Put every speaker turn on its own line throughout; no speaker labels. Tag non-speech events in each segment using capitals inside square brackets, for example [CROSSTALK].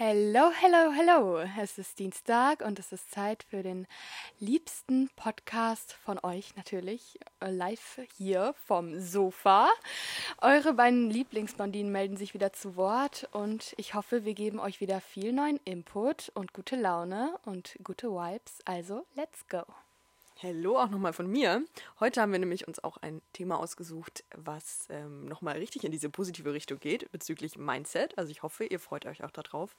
Hello, hello, hello. Es ist Dienstag und es ist Zeit für den liebsten Podcast von euch natürlich. äh, Live hier vom Sofa. Eure beiden Lieblingsblondinen melden sich wieder zu Wort und ich hoffe, wir geben euch wieder viel neuen Input und gute Laune und gute Vibes. Also, let's go.
Hallo auch nochmal von mir. Heute haben wir nämlich uns auch ein Thema ausgesucht, was ähm, nochmal richtig in diese positive Richtung geht bezüglich Mindset. Also ich hoffe, ihr freut euch auch darauf.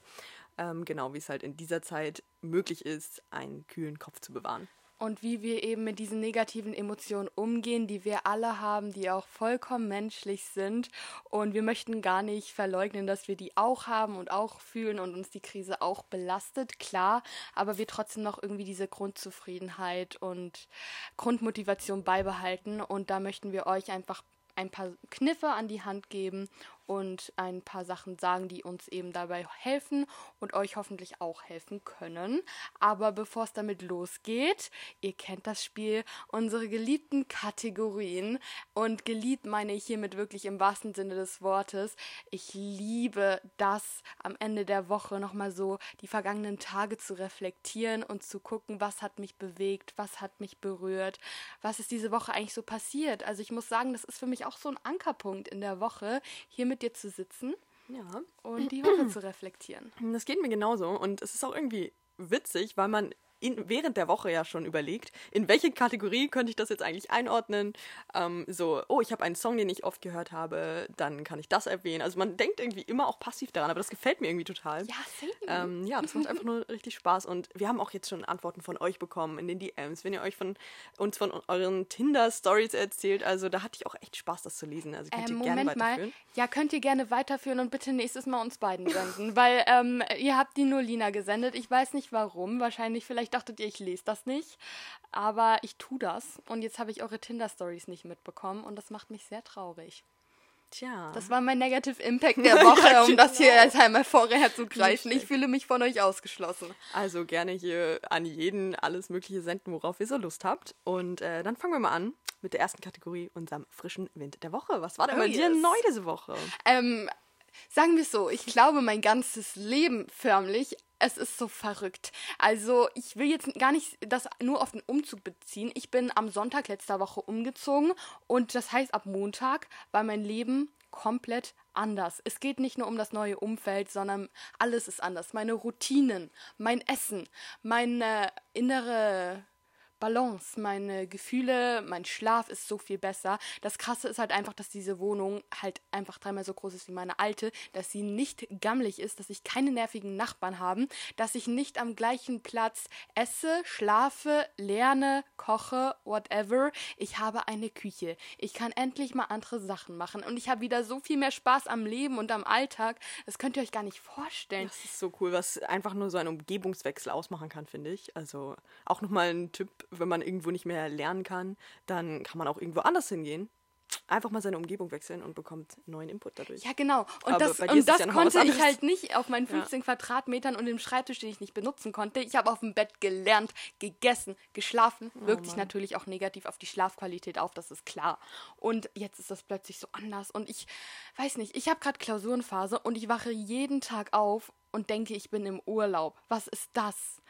Ähm, genau wie es halt in dieser Zeit möglich ist, einen kühlen Kopf zu bewahren.
Und wie wir eben mit diesen negativen Emotionen umgehen, die wir alle haben, die auch vollkommen menschlich sind. Und wir möchten gar nicht verleugnen, dass wir die auch haben und auch fühlen und uns die Krise auch belastet, klar, aber wir trotzdem noch irgendwie diese Grundzufriedenheit und Grundmotivation beibehalten. Und da möchten wir euch einfach ein paar Kniffe an die Hand geben und ein paar Sachen sagen, die uns eben dabei helfen und euch hoffentlich auch helfen können. Aber bevor es damit losgeht, ihr kennt das Spiel, unsere geliebten Kategorien und geliebt meine ich hiermit wirklich im wahrsten Sinne des Wortes. Ich liebe das am Ende der Woche nochmal so die vergangenen Tage zu reflektieren und zu gucken, was hat mich bewegt, was hat mich berührt, was ist diese Woche eigentlich so passiert. Also ich muss sagen, das ist für mich auch so ein Ankerpunkt in der Woche, hier mit dir zu sitzen
Ja,
und die Woche zu reflektieren.
das geht mir genauso und es ist auch irgendwie witzig, weil man in, während der Woche ja schon überlegt, in welche Kategorie könnte ich das jetzt eigentlich einordnen. Ähm, so, oh, ich habe einen Song, den ich oft gehört habe, dann kann ich das erwähnen. Also man denkt irgendwie immer auch passiv daran, aber das gefällt mir irgendwie total.
Ja, same.
Ähm, ja, das macht einfach nur [LAUGHS] richtig Spaß und wir haben auch jetzt schon Antworten von euch bekommen in den DMs, wenn ihr euch von uns von euren Tinder-Stories erzählt. Also da hatte ich auch echt Spaß, das zu lesen. Also könnt
Ähm,
ihr gerne
Moment mal.
weiterführen.
Ja, könnt ihr gerne weiterführen und bitte nächstes Mal uns beiden senden, weil ähm, ihr habt die nur Lina gesendet. Ich weiß nicht warum. Wahrscheinlich, vielleicht dachtet ihr, ich lese das nicht. Aber ich tu das. Und jetzt habe ich eure Tinder-Stories nicht mitbekommen und das macht mich sehr traurig.
Tja.
Das war mein Negative Impact [LAUGHS] der Woche, um das hier
genau.
als einmal vorher zu greifen. Ich fühle mich von euch ausgeschlossen.
Also gerne hier an jeden alles Mögliche senden, worauf ihr so Lust habt. Und äh, dann fangen wir mal an mit der ersten Kategorie, unserem frischen Wind der Woche. Was war denn
Oh,
bei dir
yes.
neu diese Woche?
Ähm, sagen wir es so, ich glaube, mein ganzes Leben förmlich, es ist so verrückt. Also, ich will jetzt gar nicht das nur auf den Umzug beziehen. Ich bin am Sonntag letzter Woche umgezogen und das heißt, ab Montag war mein Leben komplett anders. Es geht nicht nur um das neue Umfeld, sondern alles ist anders. Meine Routinen, mein Essen, meine innere Balance, meine Gefühle, mein Schlaf ist so viel besser. Das Krasse ist halt einfach, dass diese Wohnung halt einfach dreimal so groß ist wie meine alte, dass sie nicht gammelig ist, dass ich keine nervigen Nachbarn habe, dass ich nicht am gleichen Platz esse, schlafe, lerne, koche, whatever. Ich habe eine Küche. Ich kann endlich mal andere Sachen machen und ich habe wieder so viel mehr Spaß am Leben und am Alltag. Das könnt ihr euch gar nicht vorstellen.
Das ist so cool, was einfach nur so ein Umgebungswechsel ausmachen kann, finde ich. Also auch nochmal ein Tipp, wenn man irgendwo nicht mehr lernen kann, dann kann man auch irgendwo anders hingehen. Einfach mal seine Umgebung wechseln und bekommt neuen Input dadurch.
Ja, genau. Und
Aber
das, und das
ja
konnte ich halt nicht auf meinen 15 Quadratmetern und dem Schreibtisch, den ich nicht benutzen konnte. Ich habe auf dem Bett gelernt, gegessen, geschlafen.
Oh
Wirkt sich natürlich auch negativ auf die Schlafqualität auf, das ist klar. Und jetzt ist das plötzlich so anders. Und ich weiß nicht, ich habe gerade Klausurenphase und ich wache jeden Tag auf und denke, ich bin im Urlaub. Was ist das?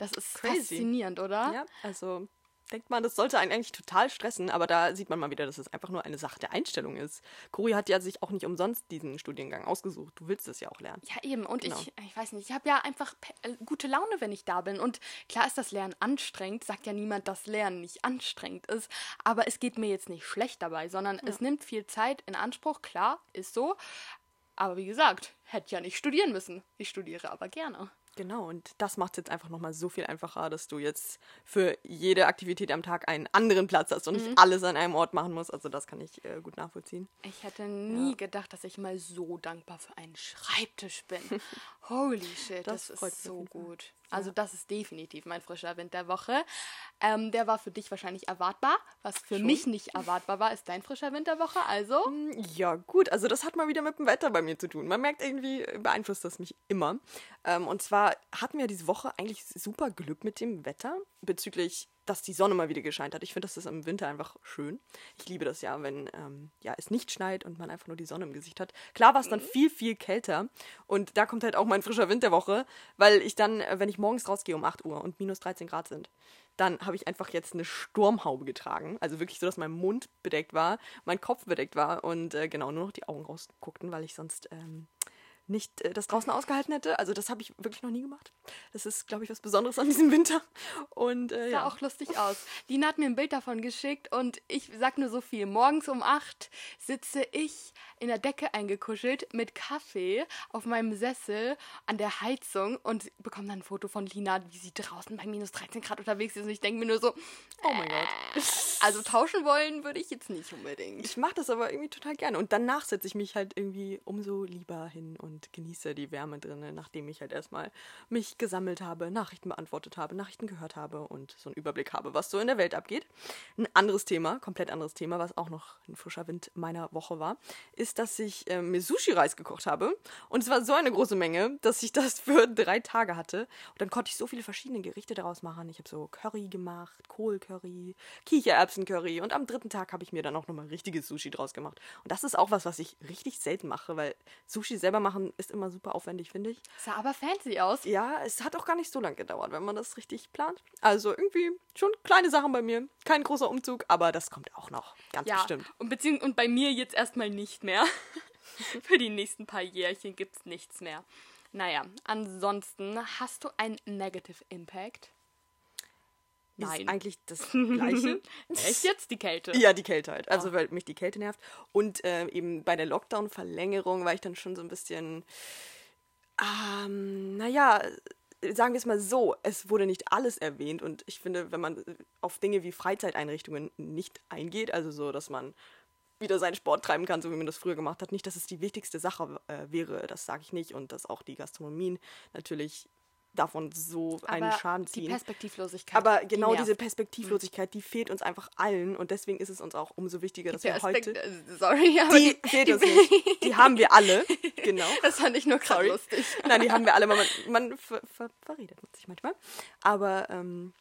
Das ist
Crazy.
faszinierend, oder?
Ja, also denkt man, das sollte einen eigentlich total stressen, aber da sieht man mal wieder, dass es einfach nur eine Sache der Einstellung ist. Cori hat ja sich auch nicht umsonst diesen Studiengang ausgesucht. Du willst es ja auch lernen.
Ja, eben. Und
Genau.
ich, ich weiß nicht, ich habe ja einfach äh, gute Laune, wenn ich da bin. Und klar ist das Lernen anstrengend, sagt ja niemand, dass Lernen nicht anstrengend ist. Aber es geht mir jetzt nicht schlecht dabei, sondern es nimmt viel Zeit in Anspruch, klar, ist so. Aber wie gesagt, hätte ja nicht studieren müssen. Ich studiere aber gerne.
Genau, und das macht es jetzt einfach nochmal so viel einfacher, dass du jetzt für jede Aktivität am Tag einen anderen Platz hast und
Mhm.
nicht alles an einem Ort machen musst. Also das kann ich äh, gut nachvollziehen.
Ich hätte nie gedacht, dass ich mal so dankbar für einen Schreibtisch bin. [LAUGHS] Holy shit, das,
Das
ist so gut. Also das ist definitiv mein frischer Wind der Woche. Ähm, der war für dich wahrscheinlich erwartbar. Was für mich nicht erwartbar war, ist dein frischer Wind der Woche. Also
Ja, gut, also das hat mal wieder mit dem Wetter bei mir zu tun. Man merkt irgendwie irgendwie beeinflusst das mich immer. Ähm, und zwar hatten wir diese Woche eigentlich super Glück mit dem Wetter bezüglich, dass die Sonne mal wieder gescheint hat. Ich finde, das ist im Winter einfach schön. Ich liebe das ja, wenn ähm, ja, es nicht schneit und man einfach nur die Sonne im Gesicht hat. Klar war es dann viel, viel kälter. Und da kommt halt auch mein frischer Wind der Woche, weil ich dann, äh, wenn ich morgens rausgehe um 8 Uhr und minus 13 Grad sind, dann habe ich einfach jetzt eine Sturmhaube getragen. Also wirklich so, dass mein Mund bedeckt war, mein Kopf bedeckt war und äh, genau nur noch die Augen rausguckten, weil ich sonst ähm, nicht äh, das draußen ausgehalten hätte. Also das habe ich wirklich noch nie gemacht. Das ist, glaube ich, was Besonderes an diesem Winter. Und äh,
Sah
ja.
auch lustig aus. Lina hat mir ein Bild davon geschickt und ich sag nur so viel. Morgens um acht sitze ich in der Decke eingekuschelt mit Kaffee auf meinem Sessel an der Heizung und bekomme dann ein Foto von Lina, wie sie draußen bei minus 13 Grad unterwegs ist. Und ich denke mir nur so,
Oh mein Gott.
also tauschen wollen würde ich jetzt nicht unbedingt.
Ich mache das aber irgendwie total gerne. Und danach setze ich mich halt irgendwie umso lieber hin und genieße die Wärme drinnen, nachdem ich halt erstmal mich gesammelt habe, Nachrichten beantwortet habe, Nachrichten gehört habe und so einen Überblick habe, was so in der Welt abgeht. Ein anderes Thema, komplett anderes Thema, was auch noch ein frischer Wind meiner Woche war, ist, dass ich äh, mir Sushi-Reis gekocht habe. Und es war so eine große Menge, dass ich das [LAUGHS] für drei Tage hatte. Und dann konnte ich so viele verschiedene Gerichte daraus machen. Ich habe so Curry gemacht, Kohlcurry, Kichererbsencurry. Und am dritten Tag habe ich mir dann auch nochmal richtiges Sushi draus gemacht. Und das ist auch was, was ich richtig selten mache, weil Sushi selber machen ist immer super aufwendig, finde ich.
Sah aber fancy aus.
Ja, es hat auch gar nicht so lange gedauert, wenn man das richtig plant. Also irgendwie schon kleine Sachen bei mir. Kein großer Umzug, aber das kommt auch noch. Ganz
Ja,
bestimmt.
und, beziehungs und bei mir jetzt erstmal nicht mehr. [LAUGHS] Für die nächsten paar Jährchen gibt es nichts mehr. Naja, ansonsten hast du einen Negative Impact?
Ist eigentlich das [LAUGHS] Gleiche.
Echt jetzt die Kälte?
Ja, die Kälte halt. Also, weil mich die Kälte nervt. Und äh, eben bei der Lockdown-Verlängerung war ich dann schon so ein bisschen, ähm, naja, sagen wir es mal so, es wurde nicht alles erwähnt. Und ich finde, wenn man auf Dinge wie Freizeiteinrichtungen nicht eingeht, also so, dass man wieder seinen Sport treiben kann, so wie man das früher gemacht hat, nicht, dass es die wichtigste Sache äh, wäre, das sage ich nicht. Und dass auch die Gastronomien natürlich davon so einen
Aber
Schaden
die
ziehen.
Perspektivlosigkeit.
Aber
die
genau
nervt.
diese Perspektivlosigkeit, die fehlt uns einfach allen und deswegen ist es uns auch umso wichtiger, dass wir heute.
äh, Sorry, [LAUGHS] aber
Die
die,
fehlt uns nicht. [LAUGHS] Die haben wir alle. Genau.
das fand ich nur gerade lustig.
Nein, die haben wir alle. Man, [LAUGHS] man ver, ver, verredet sich manchmal. Aber ähm,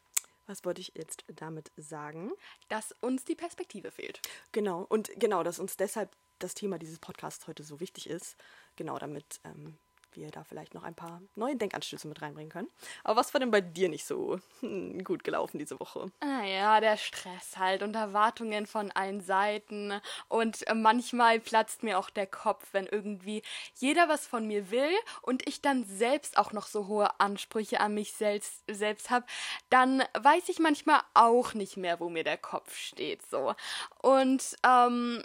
was wollte ich jetzt damit sagen?
Dass uns die Perspektive fehlt.
Genau. Und genau, dass uns deshalb das Thema dieses Podcasts heute so wichtig ist. Genau, damit ähm, wir da vielleicht noch ein paar neue Denkanstöße mit reinbringen können. Aber was war denn bei dir nicht so hm, gut gelaufen diese Woche?
Ah ja, der Stress halt und Erwartungen von allen Seiten. Und äh, manchmal platzt mir auch der Kopf, wenn irgendwie jeder was von mir will und ich dann selbst auch noch so hohe Ansprüche an mich selbst, selbst habe, dann weiß ich manchmal auch nicht mehr, wo mir der Kopf steht. So. Und ähm,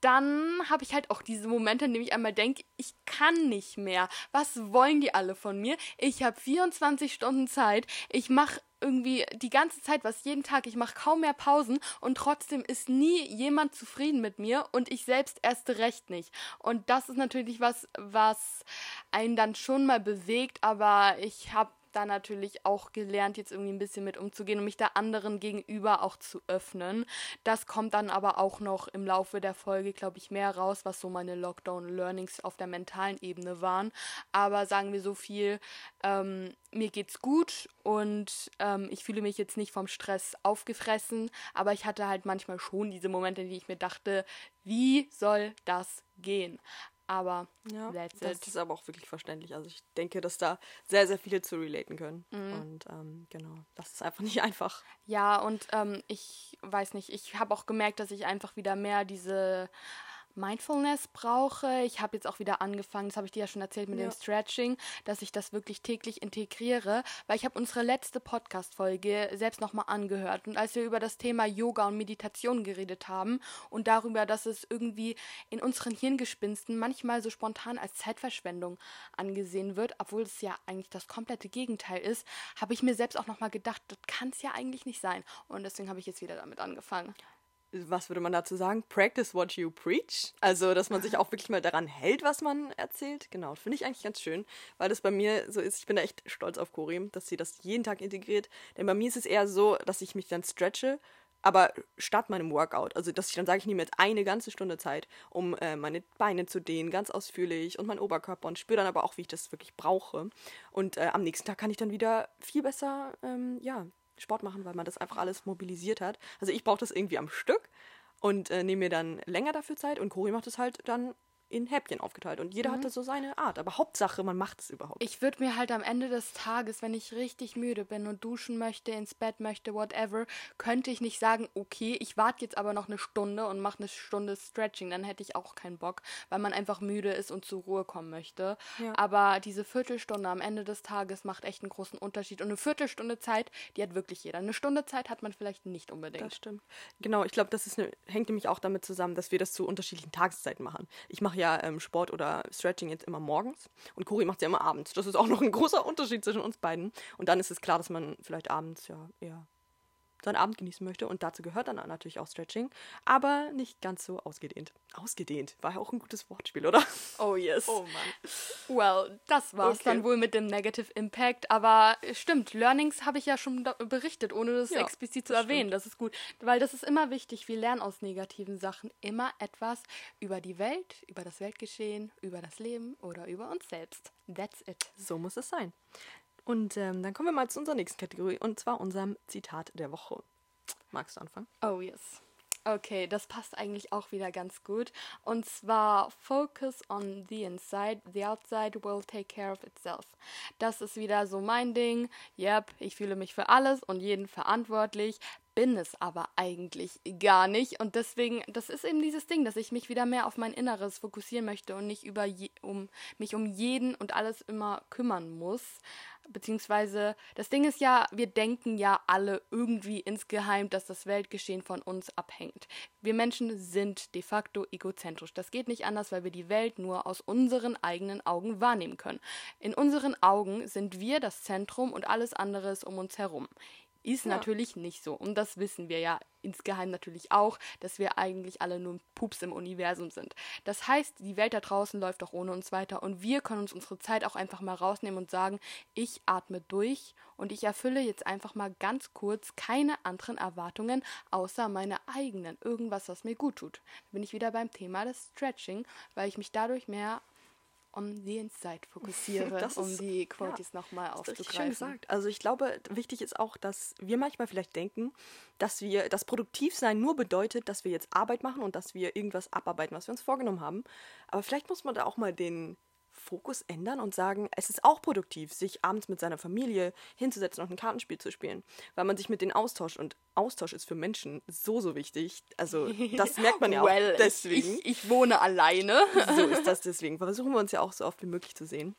dann habe ich halt auch diese Momente, in denen ich einmal denke, ich kann nicht mehr. Was wollen die alle von mir? Ich habe 24 Stunden Zeit. Ich mache irgendwie die ganze Zeit was jeden Tag. Ich mache kaum mehr Pausen und trotzdem ist nie jemand zufrieden mit mir und ich selbst erst recht nicht. Und das ist natürlich was, was einen dann schon mal bewegt, aber ich habe da natürlich auch gelernt, jetzt irgendwie ein bisschen mit umzugehen und mich da anderen gegenüber auch zu öffnen. Das kommt dann aber auch noch im Laufe der Folge, glaube ich, mehr raus, was so meine Lockdown-Learnings auf der mentalen Ebene waren. Aber sagen wir so viel, ähm, mir geht's gut und ähm, ich fühle mich jetzt nicht vom Stress aufgefressen, aber ich hatte halt manchmal schon diese Momente, in die ich mir dachte, wie soll das gehen? Aber
Ja,
that's
das
it.
ist aber auch wirklich verständlich. Also ich denke, dass da sehr, sehr viele zu relaten können.
Mhm.
Und ähm, genau, das ist einfach [LAUGHS] nicht einfach.
Ja, und ähm, ich weiß nicht, ich habe auch gemerkt, dass ich einfach wieder mehr diese Mindfulness brauche. Ich habe jetzt auch wieder angefangen, das habe ich dir ja schon erzählt mit
Ja.
dem Stretching, dass ich das wirklich täglich integriere, weil ich habe unsere letzte Podcast-Folge selbst nochmal angehört. Und als wir über das Thema Yoga und Meditation geredet haben und darüber, dass es irgendwie in unseren Hirngespinsten manchmal so spontan als Zeitverschwendung angesehen wird, obwohl es ja eigentlich das komplette Gegenteil ist, habe ich mir selbst auch nochmal gedacht, das kann es ja eigentlich nicht sein. Und deswegen habe ich jetzt wieder damit angefangen.
Was würde man dazu sagen? Practice what you preach. Also, dass man sich auch wirklich mal daran hält, was man erzählt. Genau, finde ich eigentlich ganz schön, weil das bei mir so ist. Ich bin da echt stolz auf Cori, dass sie das jeden Tag integriert. Denn bei mir ist es eher so, dass ich mich dann stretche, aber statt meinem Workout, also dass ich dann sage, ich nehme jetzt eine ganze Stunde Zeit, um äh, meine Beine zu dehnen, ganz ausführlich und meinen Oberkörper und spüre dann aber auch, wie ich das wirklich brauche. Und äh, am nächsten Tag kann ich dann wieder viel besser, ähm, ja, Sport machen, weil man das einfach alles mobilisiert hat. Also ich brauche das irgendwie am Stück und äh, nehme mir dann länger dafür Zeit und Cori macht es halt dann in Häppchen aufgeteilt und jeder mhm. hatte so seine Art. Aber Hauptsache, man macht es überhaupt.
Ich würde mir halt am Ende des Tages, wenn ich richtig müde bin und duschen möchte, ins Bett möchte, whatever, könnte ich nicht sagen, okay, ich warte jetzt aber noch eine Stunde und mache eine Stunde Stretching. Dann hätte ich auch keinen Bock, weil man einfach müde ist und zur Ruhe kommen möchte. Ja. Aber diese Viertelstunde am Ende des Tages macht echt einen großen Unterschied. Und eine Viertelstunde Zeit, die hat wirklich jeder. Eine Stunde Zeit hat man vielleicht nicht unbedingt.
Das stimmt. Genau, ich glaube, das ist eine, hängt nämlich auch damit zusammen, dass wir das zu unterschiedlichen Tageszeiten machen. Ich mache ja ähm, Sport oder Stretching jetzt immer morgens und Cori macht es ja immer abends. Das ist auch noch ein großer Unterschied zwischen uns beiden. Und dann ist es klar, dass man vielleicht abends ja eher seinen Abend genießen möchte. Und dazu gehört dann natürlich auch Stretching, aber nicht ganz so ausgedehnt. Ausgedehnt war ja auch ein gutes Wortspiel, oder?
Oh yes. Oh Mann. Well, das war's okay. dann wohl mit dem Negative Impact. Aber stimmt, Learnings habe ich ja schon berichtet, ohne das ja, explizit zu das erwähnen. Stimmt. Das ist gut, weil das ist immer wichtig. Wir lernen aus negativen Sachen immer etwas über die Welt, über das Weltgeschehen, über das Leben oder über uns selbst. That's it.
So muss es sein. Und ähm, dann kommen wir mal zu unserer nächsten Kategorie und zwar unserem Zitat der Woche. Magst du anfangen?
Oh yes. Okay, das passt eigentlich auch wieder ganz gut. Und zwar Focus on the inside, the outside will take care of itself. Das ist wieder so mein Ding. Yep, ich fühle mich für alles und jeden verantwortlich bin es aber eigentlich gar nicht. Und deswegen, das ist eben dieses Ding, dass ich mich wieder mehr auf mein Inneres fokussieren möchte und nicht über je, um mich um jeden und alles immer kümmern muss. Beziehungsweise, das Ding ist ja, wir denken ja alle irgendwie insgeheim, dass das Weltgeschehen von uns abhängt. Wir Menschen sind de facto egozentrisch. Das geht nicht anders, weil wir die Welt nur aus unseren eigenen Augen wahrnehmen können. In unseren Augen sind wir das Zentrum und alles andere ist um uns herum. Ist ja. natürlich nicht so. Und das wissen wir ja insgeheim natürlich auch, dass wir eigentlich alle nur Pups im Universum sind. Das heißt, die Welt da draußen läuft auch ohne uns weiter und wir können uns unsere Zeit auch einfach mal rausnehmen und sagen, ich atme durch und ich erfülle jetzt einfach mal ganz kurz keine anderen Erwartungen außer meine eigenen. Irgendwas, was mir gut tut. Da bin ich wieder beim Thema des Stretching, weil ich mich dadurch mehr on the inside fokussiere, ist, um die [LAUGHS] Quotes ja, nochmal aufzugreifen. Schön gesagt.
Also ich glaube, wichtig ist auch, dass wir manchmal vielleicht denken, dass wir das Produktivsein nur bedeutet, dass wir jetzt Arbeit machen und dass wir irgendwas abarbeiten, was wir uns vorgenommen haben. Aber vielleicht muss man da auch mal den Fokus ändern und sagen, es ist auch produktiv, sich abends mit seiner Familie hinzusetzen und ein Kartenspiel zu spielen, weil man sich mit denen austauscht und Austausch ist für Menschen so, so wichtig. Also das [LAUGHS] merkt man ja well, auch deswegen.
Ich, ich, wohne alleine. [LAUGHS]
so ist das [LAUGHS] deswegen. Versuchen wir uns ja auch so oft wie möglich zu sehen.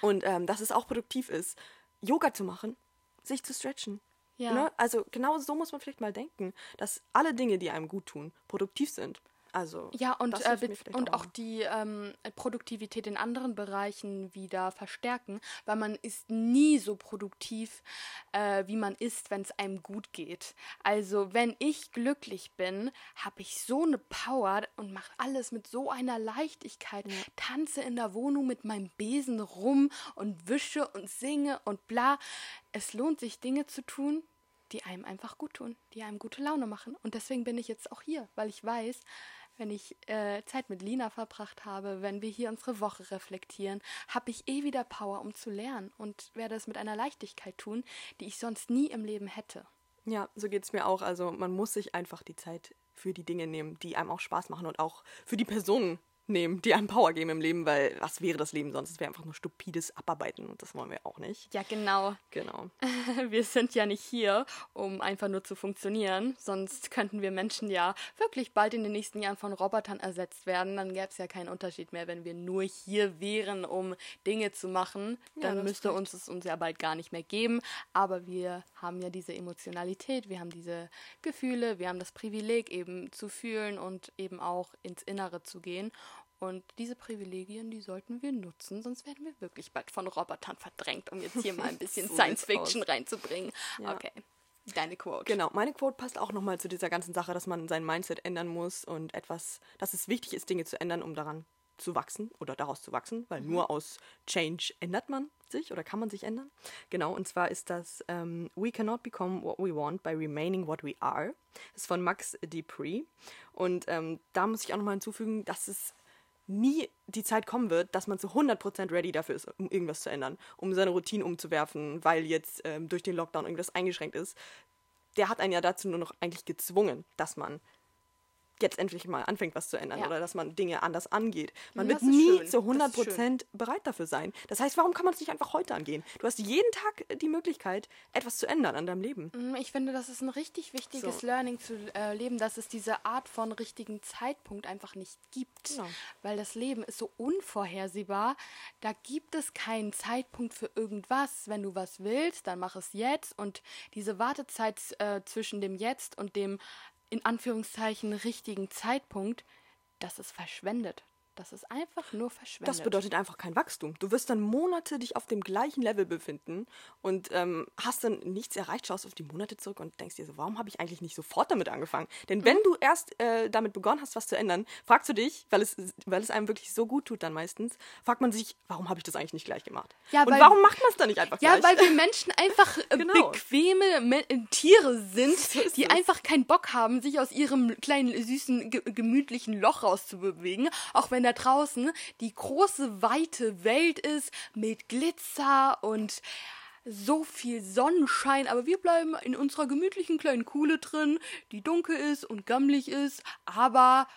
Und ähm, dass es auch produktiv ist, Yoga zu machen, sich zu stretchen. Ja. Ne? Also genau so muss man vielleicht mal denken, dass alle Dinge, die einem gut tun, produktiv sind. Also
ja und äh, und auch, auch die ähm, Produktivität in anderen Bereichen wieder verstärken, weil man ist nie so produktiv, äh, wie man ist, wenn es einem gut geht. Also wenn ich glücklich bin, habe ich so eine Power und mache alles mit so einer Leichtigkeit, ja. tanze in der Wohnung mit meinem Besen rum und wische und singe und bla. Es lohnt sich Dinge zu tun, die einem einfach gut tun, die einem gute Laune machen. Und deswegen bin ich jetzt auch hier, weil ich weiß, wenn ich äh, Zeit mit Lina verbracht habe, wenn wir hier unsere Woche reflektieren, habe ich eh wieder Power, um zu lernen und werde es mit einer Leichtigkeit tun, die ich sonst nie im Leben hätte.
Ja, so geht es mir auch. Also man muss sich einfach die Zeit für die Dinge nehmen, die einem auch Spaß machen und auch für die Personen, nehmen, die einem Power geben im Leben, weil was wäre das Leben sonst? Es wäre einfach nur stupides Abarbeiten und das wollen wir auch nicht.
Ja, genau.
Genau. [LAUGHS]
Wir sind ja nicht hier, um einfach nur zu funktionieren, sonst könnten wir Menschen ja wirklich bald in den nächsten Jahren von Robotern ersetzt werden. Dann gäbe es ja keinen Unterschied mehr, wenn wir nur hier wären, um Dinge zu machen. Dann ja, müsste uns es uns ja bald gar nicht mehr geben. Aber wir haben ja diese Emotionalität, wir haben diese Gefühle, wir haben das Privileg eben zu fühlen und eben auch ins Innere zu gehen. Und diese Privilegien, die sollten wir nutzen, sonst werden wir wirklich bald von Robotern verdrängt, um jetzt hier mal ein [LAUGHS] bisschen so Science Fiction reinzubringen. Ja. Okay. Deine Quote.
Genau, meine Quote passt auch nochmal zu dieser ganzen Sache, dass man sein Mindset ändern muss und etwas, dass es wichtig ist, Dinge zu ändern, um daran zu wachsen oder daraus zu wachsen, weil mhm. nur aus Change ändert man. sich oder kann man sich ändern. Genau, und zwar ist das ähm, We cannot become what we want by remaining what we are. Das ist von Max Dupree. Und ähm, da muss ich auch nochmal hinzufügen, dass es nie die Zeit kommen wird, dass man zu 100% ready dafür ist, um irgendwas zu ändern, um seine Routine umzuwerfen, weil jetzt ähm, durch den Lockdown irgendwas eingeschränkt ist. Der hat einen ja dazu nur noch eigentlich gezwungen, dass man jetzt endlich mal anfängt, was zu ändern
Ja.
oder dass man Dinge anders angeht. Man
Das
wird nie
schön.
zu
Das
100
ist schön.
Prozent bereit dafür sein. Das heißt, warum kann man es nicht einfach heute angehen? Du hast jeden Tag die Möglichkeit, etwas zu ändern an deinem Leben.
Mm, Ich finde, das ist ein richtig wichtiges
So.
Learning zu äh, leben, dass es diese Art von richtigen Zeitpunkt einfach nicht gibt.
Genau.
Weil das Leben ist so unvorhersehbar. Da gibt es keinen Zeitpunkt für irgendwas. Wenn du was willst, dann mach es jetzt. Und diese Wartezeit äh, zwischen dem Jetzt und dem in Anführungszeichen richtigen Zeitpunkt, das ist verschwendet. Das ist einfach nur verschwendet.
Das bedeutet einfach kein Wachstum. Du wirst dann Monate dich auf dem gleichen Level befinden und ähm, hast dann nichts erreicht, schaust auf die Monate zurück und denkst dir so, warum habe ich eigentlich nicht sofort damit angefangen? Denn
Mhm.
wenn du erst äh, damit begonnen hast, was zu ändern, fragst du dich, weil es, weil es einem wirklich so gut tut dann meistens, fragt man sich, warum habe ich das eigentlich nicht gleich gemacht?
Ja,
und
weil-
warum macht man es dann nicht einfach
Ja,
gleich?
weil wir Menschen einfach [LAUGHS] äh,
Genau.
bequeme Me äh, Tiere sind,
ist
die
es.
einfach keinen Bock haben, sich aus ihrem kleinen, süßen, ge gemütlichen Loch rauszubewegen. Auch wenn da draußen die große, weite Welt ist mit Glitzer und so viel Sonnenschein, aber wir bleiben in unserer gemütlichen kleinen Kuhle drin, die dunkel ist und gammelig ist, aber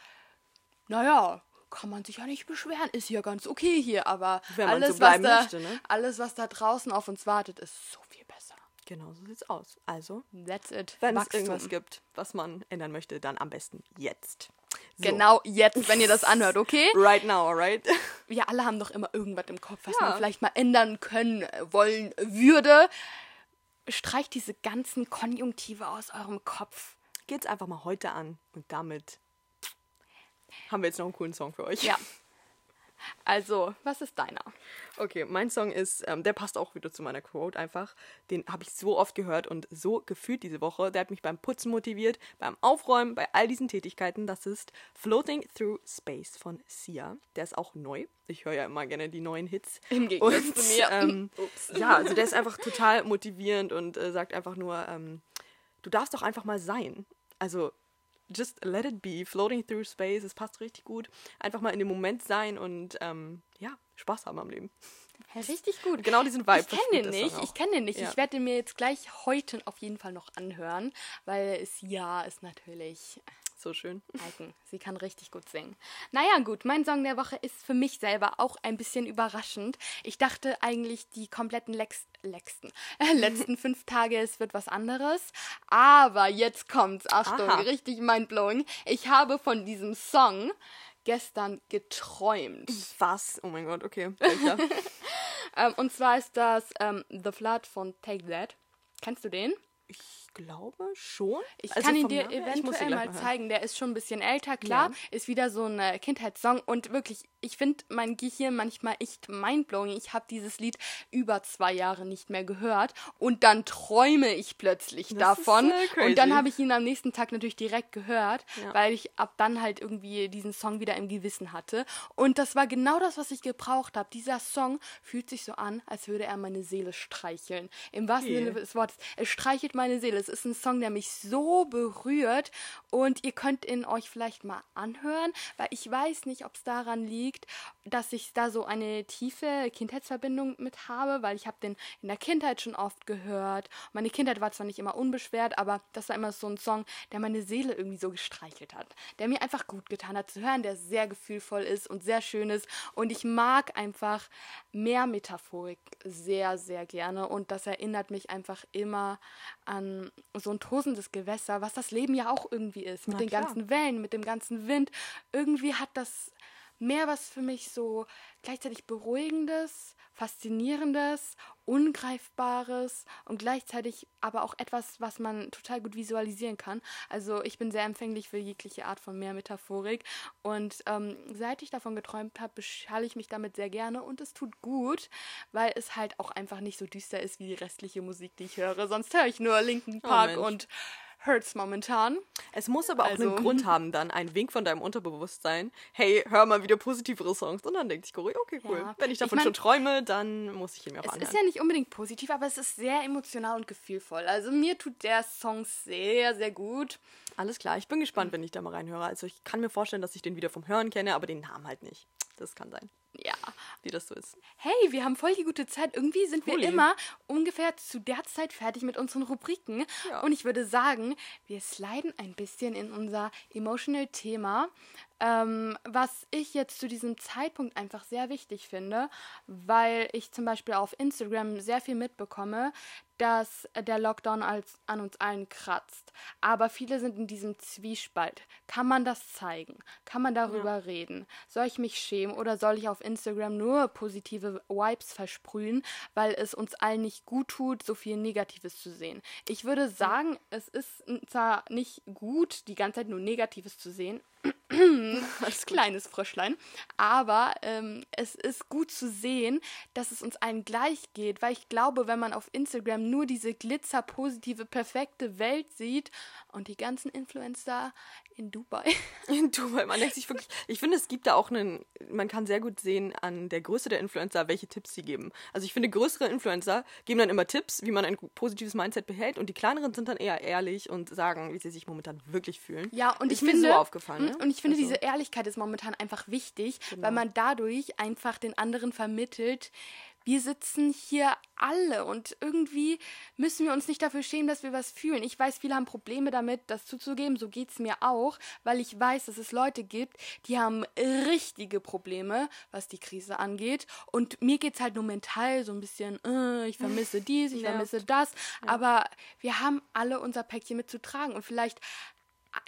naja, kann man sich ja nicht beschweren. Ist ja ganz okay hier, aber
so
alles,
bleiben
was da,
möchte, ne?
alles, was da draußen auf uns wartet, ist so viel besser.
genau so sieht's aus. Also,
That's it.
wenn es irgendwas gibt, was man ändern möchte, dann am besten jetzt. So.
Genau jetzt, wenn ihr das anhört, okay? [LAUGHS]
Right now, alright? [LAUGHS]
Wir alle haben doch immer irgendwas im Kopf, was
Ja.
man vielleicht mal ändern können, äh, wollen würde. Streicht diese ganzen Konjunktive aus eurem Kopf.
Geht's einfach mal heute an und damit haben wir jetzt noch einen coolen Song für euch.
Ja. [LAUGHS] Also, was ist deiner?
Okay, mein Song ist, ähm, der passt auch wieder zu meiner Quote einfach. Den habe ich so oft gehört und so gefühlt diese Woche. Der hat mich beim Putzen motiviert, beim Aufräumen, bei all diesen Tätigkeiten. Das ist Floating Through Space von Sia. Der ist auch neu. Ich höre ja immer gerne die neuen Hits.
Im Gegensatz
und,
zu mir.
Ähm, [LAUGHS] ja, also der ist einfach total motivierend und äh, sagt einfach nur, ähm, du darfst doch einfach mal sein. Also just let it be, floating through space, es passt richtig gut. Einfach mal in dem Moment sein und ähm, ja, Spaß haben am Leben.
Ja, richtig gut.
Genau diesen Vibe
Ich kenne den nicht. Ich kenne den nicht.
Ja.
Ich werde den mir jetzt gleich heute auf jeden Fall noch anhören, weil es ja ist natürlich
So schön.
Icon. Sie kann richtig gut singen. Naja, gut, mein Song der Woche ist für mich selber auch ein bisschen überraschend. Ich dachte eigentlich die kompletten Lex letzten, äh, letzten [LAUGHS] fünf Tage, es wird was anderes. Aber jetzt kommt's. Achtung,
Aha.
richtig mindblowing. Ich habe von diesem Song gestern geträumt.
Was? Oh mein Gott, okay. [LAUGHS]
Ähm, und zwar ist das ähm, The Flood von Take That. Kennst du den?
ich glaube schon.
Ich
Also
kann ihn dir
Namen
eventuell mal
hören.
zeigen. Der ist schon ein bisschen älter, klar.
Ja.
Ist wieder so ein äh, Kindheitssong. Und wirklich, ich finde mein Gehirn manchmal echt mindblowing. Ich habe dieses Lied über zwei Jahre nicht mehr gehört. Und dann träume ich plötzlich
Das
davon. und dann habe ich ihn am nächsten Tag natürlich direkt gehört,
Ja.
weil ich ab dann halt irgendwie diesen Song wieder im Gewissen hatte. Und das war genau das, was ich gebraucht habe. Dieser Song fühlt sich so an, als würde er meine Seele streicheln. Im wahrsten
Okay.
Sinne des Wortes. Es streichelt meine Seele. Es ist ein Song, der mich so berührt. Und ihr könnt ihn euch vielleicht mal anhören, weil ich weiß nicht, ob es daran liegt, dass ich da so eine tiefe Kindheitsverbindung mit habe, weil ich habe den in der Kindheit schon oft gehört. Meine Kindheit war zwar nicht immer unbeschwert, aber das war immer so ein Song, der meine Seele irgendwie so gestreichelt hat. Der mir einfach gut getan hat zu hören, der sehr gefühlvoll ist und sehr schön ist. Und ich mag einfach mehr Metaphorik sehr, sehr gerne. Und das erinnert mich einfach immer an so ein tosendes Gewässer, was das Leben ja auch irgendwie ist. Mit
Na
den
klar.
ganzen Wellen, mit dem ganzen Wind. Irgendwie hat das mehr was für mich so gleichzeitig Beruhigendes, Faszinierendes, Ungreifbares und gleichzeitig aber auch etwas, was man total gut visualisieren kann. Also ich bin sehr empfänglich für jegliche Art von Mehrmetaphorik und ähm, seit ich davon geträumt habe, beschalle ich mich damit sehr gerne und es tut gut, weil es halt auch einfach nicht so düster ist wie die restliche Musik, die ich höre. Sonst höre ich nur Linkin Park
Mensch.
und hurts momentan.
Es muss aber auch
Also-
einen Grund haben, dann ein Wink von deinem Unterbewusstsein. Hey, hör mal wieder positivere Songs. Und dann denkt sich Cory, okay, cool.
Ja.
Wenn ich
Ich
davon
mein-
schon träume, dann muss ich ihn mir auch
Es
anhören.
ist ja nicht unbedingt positiv, aber es ist sehr emotional und gefühlvoll. Also mir tut der Song sehr, sehr gut.
Alles klar, ich bin gespannt, wenn ich da mal reinhöre. Also ich kann mir vorstellen, dass ich den wieder vom Hören kenne, aber den Namen halt nicht. Das kann sein,
Ja.
wie das so ist.
Hey, wir haben voll die gute Zeit. Irgendwie sind wir immer ungefähr zu der Zeit fertig mit unseren Rubriken.
Ja.
Und ich würde sagen, wir sliden ein bisschen in unser emotional Thema, ähm, was ich jetzt zu diesem Zeitpunkt einfach sehr wichtig finde, weil ich zum Beispiel auf Instagram sehr viel mitbekomme, dass der Lockdown als, an uns allen kratzt. Aber viele sind in diesem Zwiespalt. Kann man das zeigen? Kann man darüber reden? Soll ich mich schämen oder soll ich auf Instagram nur positive Vibes versprühen, weil es uns allen nicht gut tut, so viel Negatives zu sehen? Ich würde sagen, es ist zwar nicht gut, die ganze Zeit nur Negatives zu sehen, [LAUGHS] kleines Fröschlein. Aber ähm, es ist gut zu sehen, dass es uns allen gleich geht, weil ich glaube, wenn man auf Instagram nur diese glitzerpositive, perfekte Welt sieht und die ganzen Influencer in Dubai. [LAUGHS]
Du, weil man denkt sich wirklich, ich finde, es gibt da auch einen, man kann sehr gut sehen an der Größe der Influencer, welche Tipps sie geben. Also ich finde, größere Influencer geben dann immer Tipps, wie man ein positives Mindset behält und die kleineren sind dann eher ehrlich und sagen, wie sie sich momentan wirklich fühlen.
Ja, und
ist
ich finde,
so aufgefallen. Ne?
Und ich finde,
Also-
diese Ehrlichkeit ist momentan einfach wichtig,
Genau.
weil man dadurch einfach den anderen vermittelt, wir sitzen hier alle und irgendwie müssen wir uns nicht dafür schämen, dass wir was fühlen. Ich weiß, viele haben Probleme damit, das zuzugeben. So geht es mir auch, weil ich weiß, dass es Leute gibt, die haben richtige Probleme, was die Krise angeht. Und mir geht es halt nur mental so ein bisschen, äh, ich vermisse dies, ich [LAUGHS] vermisse das. Aber wir haben alle unser Päckchen mitzutragen. Und vielleicht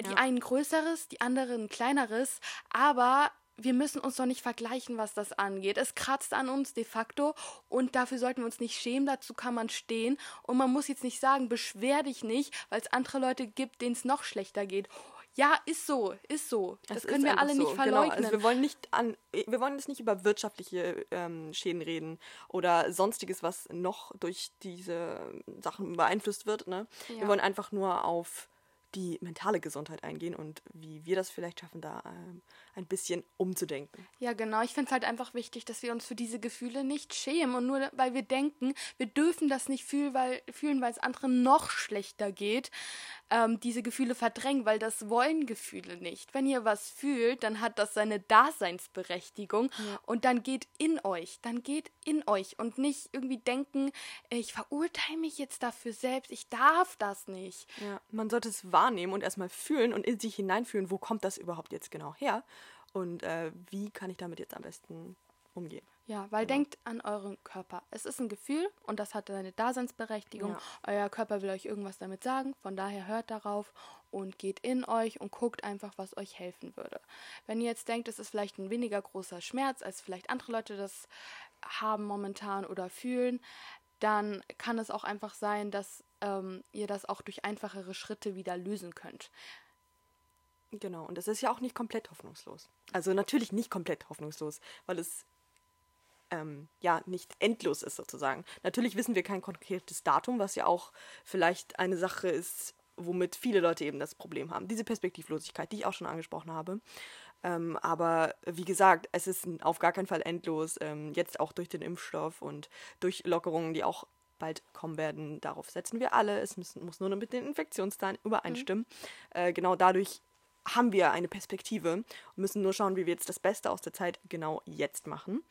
die
Ja.
einen größeres, die anderen kleineres, aber wir müssen uns doch nicht vergleichen, was das angeht. Es kratzt an uns de facto und dafür sollten wir uns nicht schämen, dazu kann man stehen und man muss jetzt nicht sagen, beschwer dich nicht, weil es andere Leute gibt, denen es noch schlechter geht. Ja, ist so, ist so. Das
Es
können wir alle
so.
nicht verleugnen.
Genau. Also wir wollen nicht an, wir wollen jetzt nicht über wirtschaftliche ähm, Schäden reden oder sonstiges, was noch durch diese Sachen beeinflusst wird. Ne?
Ja.
Wir wollen einfach nur auf die mentale Gesundheit eingehen und wie wir das vielleicht schaffen, da ähm, ein bisschen umzudenken.
Ja, genau. Ich finde es halt einfach wichtig, dass wir uns für diese Gefühle nicht schämen und nur weil wir denken, wir dürfen das nicht fühlen, weil fühlen, weil es anderen noch schlechter geht, ähm, diese Gefühle verdrängen, weil das wollen Gefühle nicht. Wenn ihr was fühlt, dann hat das seine Daseinsberechtigung und dann geht in euch, dann geht in euch und nicht irgendwie denken, ich verurteile mich jetzt dafür selbst, ich darf das nicht.
Ja, man sollte es wahrnehmen und erstmal fühlen und in sich hineinfühlen, wo kommt das überhaupt jetzt genau her und äh, wie kann ich damit jetzt am besten umgehen.
Ja, weil denkt an euren Körper. Es ist ein Gefühl und das hat seine Daseinsberechtigung.
Ja.
Euer Körper will euch irgendwas damit sagen, von daher hört darauf und geht in euch und guckt einfach, was euch helfen würde. Wenn ihr jetzt denkt, es ist vielleicht ein weniger großer Schmerz, als vielleicht andere Leute das haben momentan oder fühlen, dann kann es auch einfach sein, dass ähm, ihr das auch durch einfachere Schritte wieder lösen könnt.
Genau, und es ist ja auch nicht komplett hoffnungslos. Also natürlich nicht komplett hoffnungslos, weil es ähm, ja nicht endlos ist sozusagen. Natürlich wissen wir kein konkretes Datum, was ja auch vielleicht eine Sache ist, womit viele Leute eben das Problem haben. Diese Perspektivlosigkeit, die ich auch schon angesprochen habe. Ähm, aber wie gesagt, es ist auf gar keinen Fall endlos. Ähm, jetzt auch durch den Impfstoff und durch Lockerungen, die auch bald kommen werden. Darauf setzen wir alle. Es müssen, muss nur mit den Infektionszahlen übereinstimmen. Äh, genau dadurch haben wir eine Perspektive und müssen nur schauen, wie wir jetzt das Beste aus der Zeit genau jetzt machen.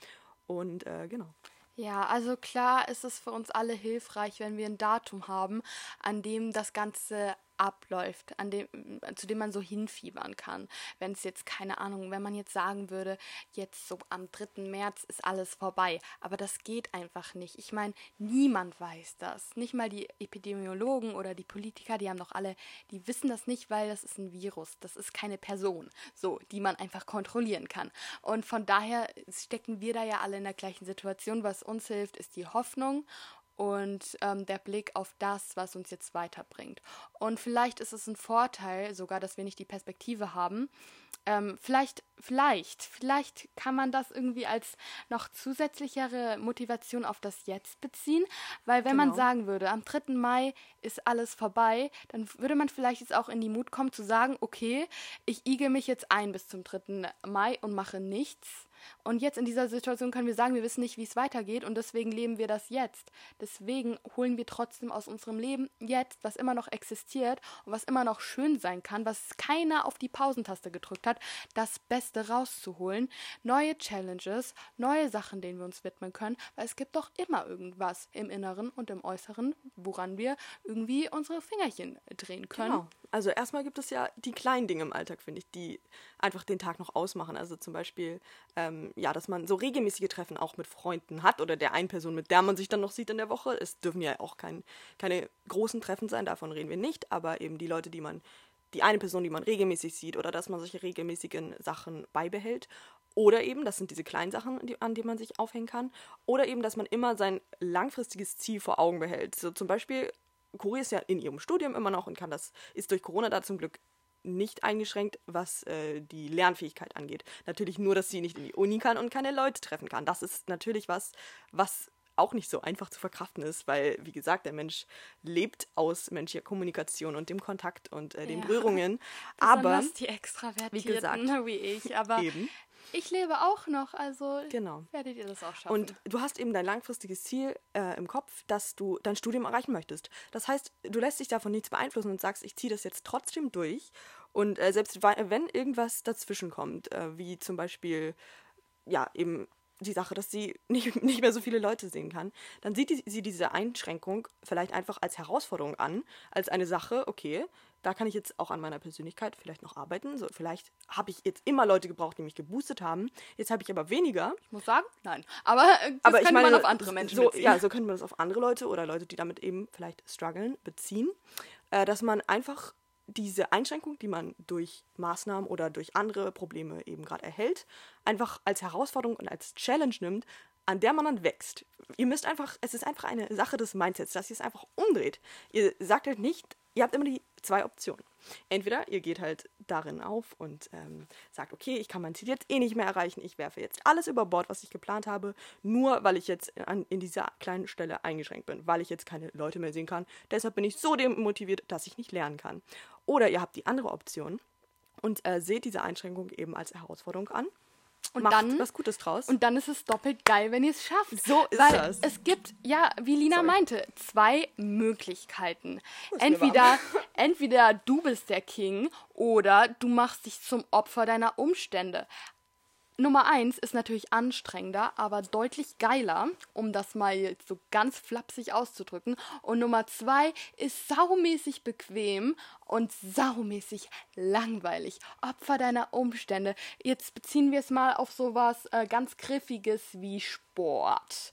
Und äh, genau.
Ja, also klar ist es für uns alle hilfreich, wenn wir ein Datum haben, an dem das Ganze abläuft, an dem, zu dem man so hinfiebern kann. Wenn es jetzt, keine Ahnung, wenn man jetzt sagen würde, jetzt so am 3. März ist alles vorbei. Aber das geht einfach nicht. Ich meine, niemand weiß das. Nicht mal die Epidemiologen oder die Politiker, die haben doch alle, die wissen das nicht, weil das ist ein Virus. Das ist keine Person, so, die man einfach kontrollieren kann. Und von daher stecken wir da ja alle in der gleichen Situation. Was uns hilft, ist die Hoffnung und ähm, der Blick auf das, was uns jetzt weiterbringt. Und vielleicht ist es ein Vorteil sogar, dass wir nicht die Perspektive haben, ähm, vielleicht, vielleicht, vielleicht kann man das irgendwie als noch zusätzlichere Motivation auf das Jetzt beziehen, weil wenn genau. man sagen würde, am 3. Mai ist alles vorbei, dann würde man vielleicht jetzt auch in die Mut kommen zu sagen, okay, ich igel mich jetzt ein bis zum 3. Mai und mache nichts und jetzt in dieser Situation können wir sagen, wir wissen nicht, wie es weitergeht und deswegen leben wir das jetzt. Deswegen holen wir trotzdem aus unserem Leben jetzt, was immer noch existiert und was immer noch schön sein kann, was keiner auf die Pausentaste gedrückt hat, das Beste rauszuholen. Neue Challenges, neue Sachen, denen wir uns widmen können, weil es gibt doch immer irgendwas im Inneren und im Äußeren, woran wir irgendwie unsere Fingerchen drehen können. Genau.
Also erstmal gibt es ja die kleinen Dinge im Alltag, finde ich, die einfach den Tag noch ausmachen. Also zum Beispiel ähm, ja, dass man so regelmäßige Treffen auch mit Freunden hat oder der einen Person, mit der man sich dann noch sieht in der Woche. Es dürfen ja auch kein, keine großen Treffen sein, davon reden wir nicht, aber eben die Leute, die man, die eine Person, die man regelmäßig sieht oder dass man solche regelmäßigen Sachen beibehält. Oder eben, das sind diese kleinen Sachen, die, an denen man sich aufhängen kann. Oder eben, dass man immer sein langfristiges Ziel vor Augen behält. So zum Beispiel, Cori ist ja in ihrem Studium immer noch und kann das, ist durch Corona da zum Glück nicht eingeschränkt, was äh, die Lernfähigkeit angeht. Natürlich nur, dass sie nicht in die Uni kann und keine Leute treffen kann. Das ist natürlich was, was auch nicht so einfach zu verkraften ist, weil, wie gesagt, der Mensch lebt aus menschlicher Kommunikation und dem Kontakt und äh, den ja. Berührungen. [LAUGHS]
Aber die wie gesagt, [LAUGHS] wie ich. Aber eben. Ich lebe auch noch, also genau. werdet ihr das auch schaffen.
Und du hast eben dein langfristiges Ziel äh, im Kopf, dass du dein Studium erreichen möchtest. Das heißt, du lässt dich davon nichts beeinflussen und sagst, ich ziehe das jetzt trotzdem durch. Und äh, selbst wenn irgendwas dazwischen kommt, äh, wie zum Beispiel, ja, eben die Sache, dass sie nicht, [LAUGHS] nicht mehr so viele Leute sehen kann, dann sieht die, sie diese Einschränkung vielleicht einfach als Herausforderung an, als eine Sache, okay, da kann ich jetzt auch an meiner Persönlichkeit vielleicht noch arbeiten. So, vielleicht habe ich jetzt immer Leute gebraucht, die mich geboostet haben. Jetzt habe ich aber weniger.
Ich muss sagen, nein. Aber äh, das aber könnte ich meine, man auf andere Menschen
so, beziehen. Ja, so könnte man das auf andere Leute oder Leute, die damit eben vielleicht strugglen, beziehen. Äh, dass man einfach diese Einschränkung, die man durch Maßnahmen oder durch andere Probleme eben gerade erhält, einfach als Herausforderung und als Challenge nimmt, an der man dann wächst. Ihr müsst einfach, es ist einfach eine Sache des Mindsets, dass ihr es einfach umdreht. Ihr sagt halt nicht, ihr habt immer die zwei Optionen. Entweder ihr geht halt darin auf und ähm, sagt, okay, ich kann mein Ziel jetzt eh nicht mehr erreichen, ich werfe jetzt alles über Bord, was ich geplant habe, nur weil ich jetzt an, in dieser kleinen Stelle eingeschränkt bin, weil ich jetzt keine Leute mehr sehen kann. Deshalb bin ich so demotiviert, dass ich nicht lernen kann. Oder ihr habt die andere Option und äh, seht diese Einschränkung eben als Herausforderung an und Macht dann was Gutes draus.
Und dann ist es doppelt geil, wenn ihr es schafft.
So ist Weil das.
Es gibt, ja, wie Lina Sorry. meinte, zwei Möglichkeiten. Entweder, [LAUGHS] entweder du bist der King oder du machst dich zum Opfer deiner Umstände. Nummer eins ist natürlich anstrengender, aber deutlich geiler, um das mal so ganz flapsig auszudrücken. Und Nummer zwei ist saumäßig bequem und saumäßig langweilig. Opfer deiner Umstände. Jetzt beziehen wir es mal auf sowas äh, ganz Griffiges wie Sport.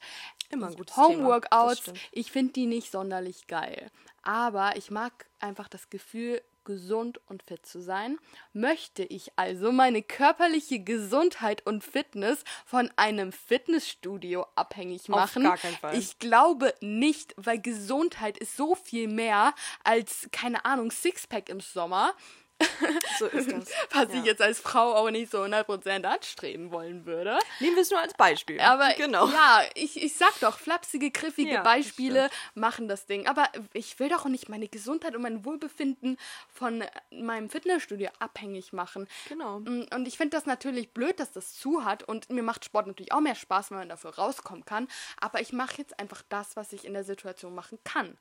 Immer ein gutes Homeworkouts, ich finde die nicht sonderlich geil. Aber ich mag einfach das Gefühl, gesund und fit zu sein? Möchte ich also meine körperliche Gesundheit und Fitness von einem Fitnessstudio abhängig machen?
Auf gar keinen Fall.
Ich glaube nicht, weil Gesundheit ist so viel mehr als, keine Ahnung, Sixpack im Sommer. [LAUGHS] So ist das. Was ja. ich jetzt als Frau auch nicht so 100% anstreben wollen würde.
Nehmen wir es nur als Beispiel.
Aber genau. ja, ich, ich sag doch, flapsige, griffige ja, Beispiele machen das Ding. Aber ich will doch nicht meine Gesundheit und mein Wohlbefinden von meinem Fitnessstudio abhängig machen.
Genau.
Mm, und ich finde das natürlich blöd, dass das zu hat. Und mir macht Sport natürlich auch mehr Spaß, wenn man dafür rauskommen kann. Aber ich mache jetzt einfach das, was ich in der Situation machen kann.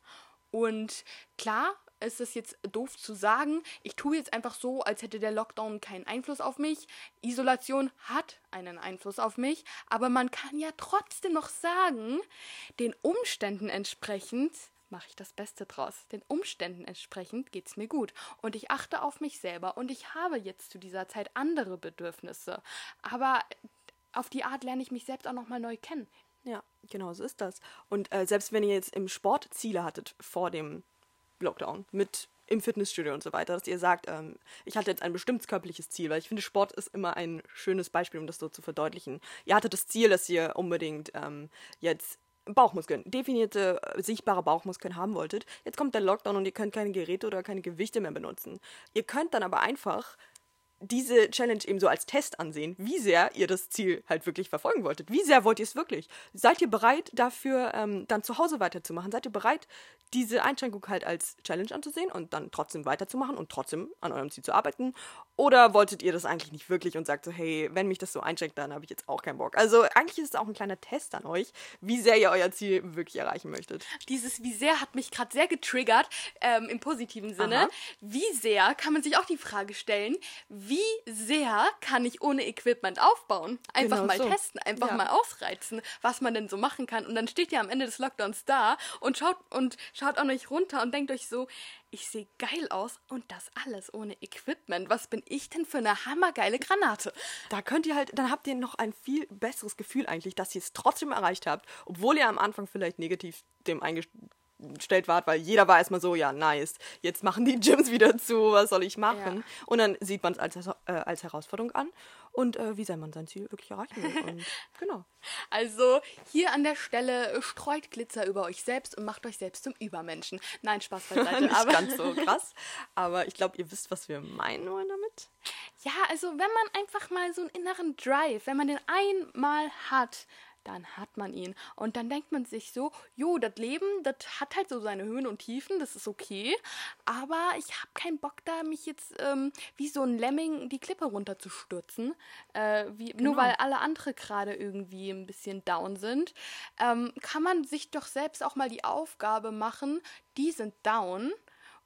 Und klar, ist es jetzt doof zu sagen. Ich tue jetzt einfach so, als hätte der Lockdown keinen Einfluss auf mich. Isolation hat einen Einfluss auf mich, aber man kann ja trotzdem noch sagen, den Umständen entsprechend mache ich das Beste draus. Den Umständen entsprechend geht es mir gut. Und ich achte auf mich selber. Und ich habe jetzt zu dieser Zeit andere Bedürfnisse. Aber auf die Art lerne ich mich selbst auch nochmal neu kennen.
Ja, genau so ist das. Und äh, selbst wenn ihr jetzt im Sport Ziele hattet vor dem Lockdown mit im Fitnessstudio und so weiter, dass ihr sagt, ähm, ich hatte jetzt ein bestimmtes körperliches Ziel, weil ich finde, Sport ist immer ein schönes Beispiel, um das so zu verdeutlichen. Ihr hattet das Ziel, dass ihr unbedingt ähm, jetzt Bauchmuskeln, definierte, äh, sichtbare Bauchmuskeln haben wolltet. Jetzt kommt der Lockdown und ihr könnt keine Geräte oder keine Gewichte mehr benutzen. Ihr könnt dann aber einfach diese Challenge eben so als Test ansehen, wie sehr ihr das Ziel halt wirklich verfolgen wolltet. Wie sehr wollt ihr es wirklich? Seid ihr bereit dafür, ähm, dann zu Hause weiterzumachen? Seid ihr bereit, diese Einschränkung halt als Challenge anzusehen und dann trotzdem weiterzumachen und trotzdem an eurem Ziel zu arbeiten? Oder wolltet ihr das eigentlich nicht wirklich und sagt so, hey, wenn mich das so einschränkt, dann habe ich jetzt auch keinen Bock. Also eigentlich ist es auch ein kleiner Test an euch, wie sehr ihr euer Ziel wirklich erreichen möchtet.
Dieses wie sehr hat mich gerade sehr getriggert, ähm, im positiven Sinne.
Aha.
Wie sehr kann man sich auch die Frage stellen, wie sehr kann ich ohne Equipment aufbauen? Einfach
Genau
mal
so.
testen, einfach
Ja.
mal ausreizen, was man denn so machen kann. Und dann steht ihr am Ende des Lockdowns da und schaut und schaut an euch runter und denkt euch so, ich sehe geil aus und das alles ohne Equipment. Was bin ich denn für eine hammergeile Granate?
Da könnt ihr halt, dann habt ihr noch ein viel besseres Gefühl eigentlich, dass ihr es trotzdem erreicht habt, obwohl ihr am Anfang vielleicht negativ dem eingestellt wart, weil jeder war erstmal so, ja, nice, jetzt machen die Gyms wieder zu, was soll ich machen?
Ja.
Und dann sieht man es als, äh, als Herausforderung an und äh, wie sehr man sein Ziel wirklich erreichen. [LAUGHS] Und genau.
Also hier an der Stelle streut Glitzer über euch selbst und macht euch selbst zum Übermenschen. Nein, Spaß [LAUGHS] beiseite.
Nicht
aber
ganz so [LAUGHS] krass, aber ich glaube, ihr wisst, was wir meinen wollen damit.
ja, also wenn man einfach mal so einen inneren Drive, wenn man den einmal hat, dann hat man ihn. Und dann denkt man sich so, jo, das Leben, das hat halt so seine Höhen und Tiefen, das ist okay. Aber ich habe keinen Bock da, mich jetzt ähm, wie so ein Lemming die Klippe runterzustürzen. Äh, wie, Nur weil alle andere gerade irgendwie ein bisschen down sind. Ähm, kann man sich doch selbst auch mal die Aufgabe machen, die sind down.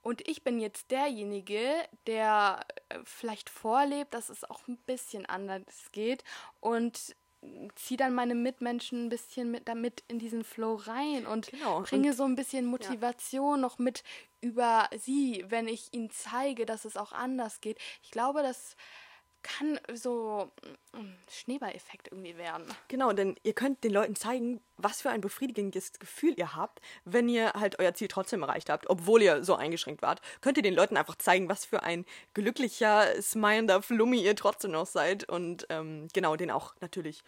Und ich bin jetzt derjenige, der äh, vielleicht vorlebt, dass es auch ein bisschen anders geht und ziehe dann meine Mitmenschen ein bisschen mit damit in diesen Flow rein und
Genau, und-
bringe so ein bisschen Motivation noch mit über sie, wenn ich ihnen zeige, dass es auch anders geht. Ich glaube, das kann so ein Schneeballeffekt irgendwie werden.
Genau, denn ihr könnt den Leuten zeigen, was für ein befriedigendes Gefühl ihr habt, wenn ihr halt euer Ziel trotzdem erreicht habt, obwohl ihr so eingeschränkt wart. Könnt ihr den Leuten einfach zeigen, was für ein glücklicher, smilender Flummi ihr trotzdem noch seid und ähm, genau, den auch natürlich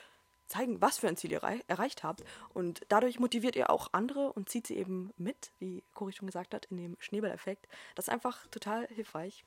zeigen, was für ein Ziel ihr errei erreicht habt. Und dadurch motiviert ihr auch andere und zieht sie eben mit, wie Cory schon gesagt hat, in dem Schneeballeffekt. Das ist einfach total hilfreich.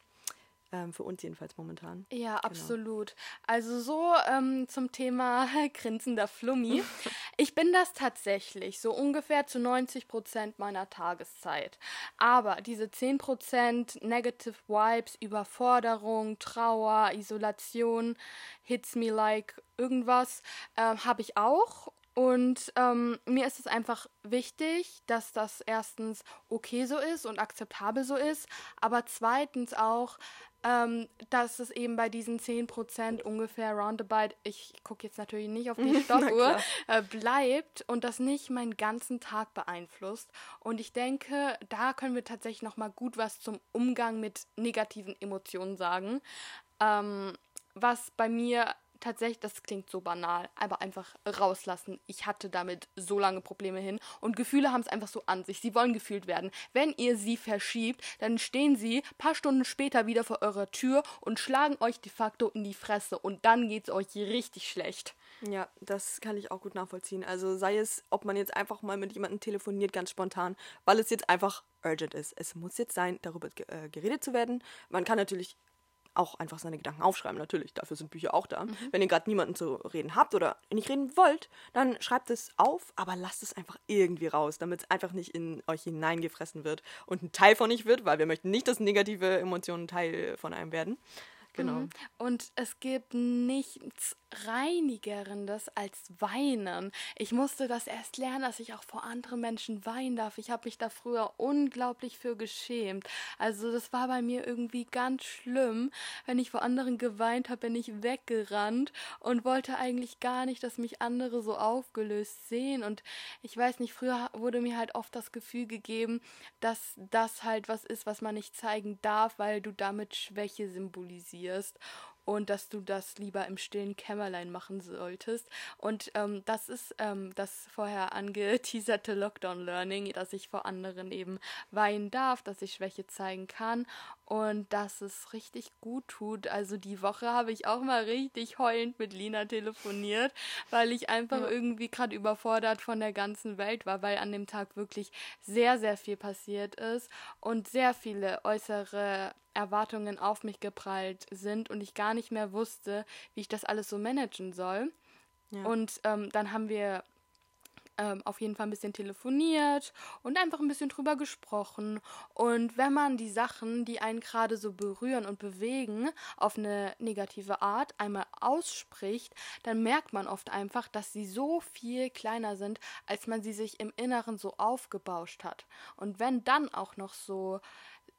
Ähm, für uns jedenfalls momentan.
Ja, absolut. Also so ähm, zum Thema [LAUGHS] grinsender Flummi. [LAUGHS] Ich bin das tatsächlich so ungefähr zu 90 Prozent meiner Tageszeit. Aber diese 10 Prozent Negative Vibes, Überforderung, Trauer, Isolation, hits me like irgendwas, ähm, habe ich auch. Und ähm, mir ist es einfach wichtig, dass das erstens okay so ist und akzeptabel so ist, aber zweitens auch, ähm, dass es eben bei diesen 10% ungefähr roundabout, ich gucke jetzt natürlich nicht auf die [LAUGHS] Stoppuhr, äh, bleibt und das nicht meinen ganzen Tag beeinflusst. Und ich denke, da können wir tatsächlich nochmal gut was zum Umgang mit negativen Emotionen sagen. Ähm, was bei mir tatsächlich, das klingt so banal, aber einfach rauslassen. Ich hatte damit so lange Probleme hin und Gefühle haben es einfach so an sich. Sie wollen gefühlt werden. Wenn ihr sie verschiebt, dann stehen sie paar Stunden später wieder vor eurer Tür und schlagen euch de facto in die Fresse und dann geht's euch richtig schlecht.
Ja, das kann ich auch gut nachvollziehen. Also sei es, ob man jetzt einfach mal mit jemandem telefoniert, ganz spontan, weil es jetzt einfach urgent ist. Es muss jetzt sein, darüber äh, geredet zu werden. Man kann natürlich auch einfach seine Gedanken aufschreiben, natürlich. Dafür sind Bücher auch da. Wenn ihr gerade niemanden zu reden habt oder nicht reden wollt, dann schreibt es auf, aber lasst es einfach irgendwie raus, damit es einfach nicht in euch hineingefressen wird und ein Teil von euch wird, weil wir möchten nicht, dass negative Emotionen Teil von einem werden. Genau.
Und es gibt nichts Reinigerendes als Weinen. Ich musste das erst lernen, dass ich auch vor anderen Menschen weinen darf. Ich habe mich da früher unglaublich für geschämt. Also das war bei mir irgendwie ganz schlimm. Wenn ich vor anderen geweint habe, bin ich weggerannt und wollte eigentlich gar nicht, dass mich andere so aufgelöst sehen. Und ich weiß nicht, früher wurde mir halt oft das Gefühl gegeben, dass das halt was ist, was man nicht zeigen darf, weil du damit Schwäche symbolisierst und dass du das lieber im stillen Kämmerlein machen solltest. Und ähm, das ist ähm, das vorher angeteaserte Lockdown Learning, dass ich vor anderen eben weinen darf, dass ich Schwäche zeigen kann und dass es richtig gut tut. Also die Woche habe ich auch mal richtig heulend mit Lina telefoniert, weil ich einfach irgendwie gerade überfordert von der ganzen Welt war, weil an dem Tag wirklich sehr, sehr viel passiert ist und sehr viele äußere Erwartungen auf mich geprallt sind und ich gar nicht mehr wusste, wie ich das alles so managen soll. Ja. Und ähm, dann haben wir ähm, auf jeden Fall ein bisschen telefoniert und einfach ein bisschen drüber gesprochen. Und wenn man die Sachen, die einen gerade so berühren und bewegen, auf eine negative Art einmal ausspricht, dann merkt man oft einfach, dass sie so viel kleiner sind, als man sie sich im Inneren so aufgebauscht hat. Und wenn dann auch noch so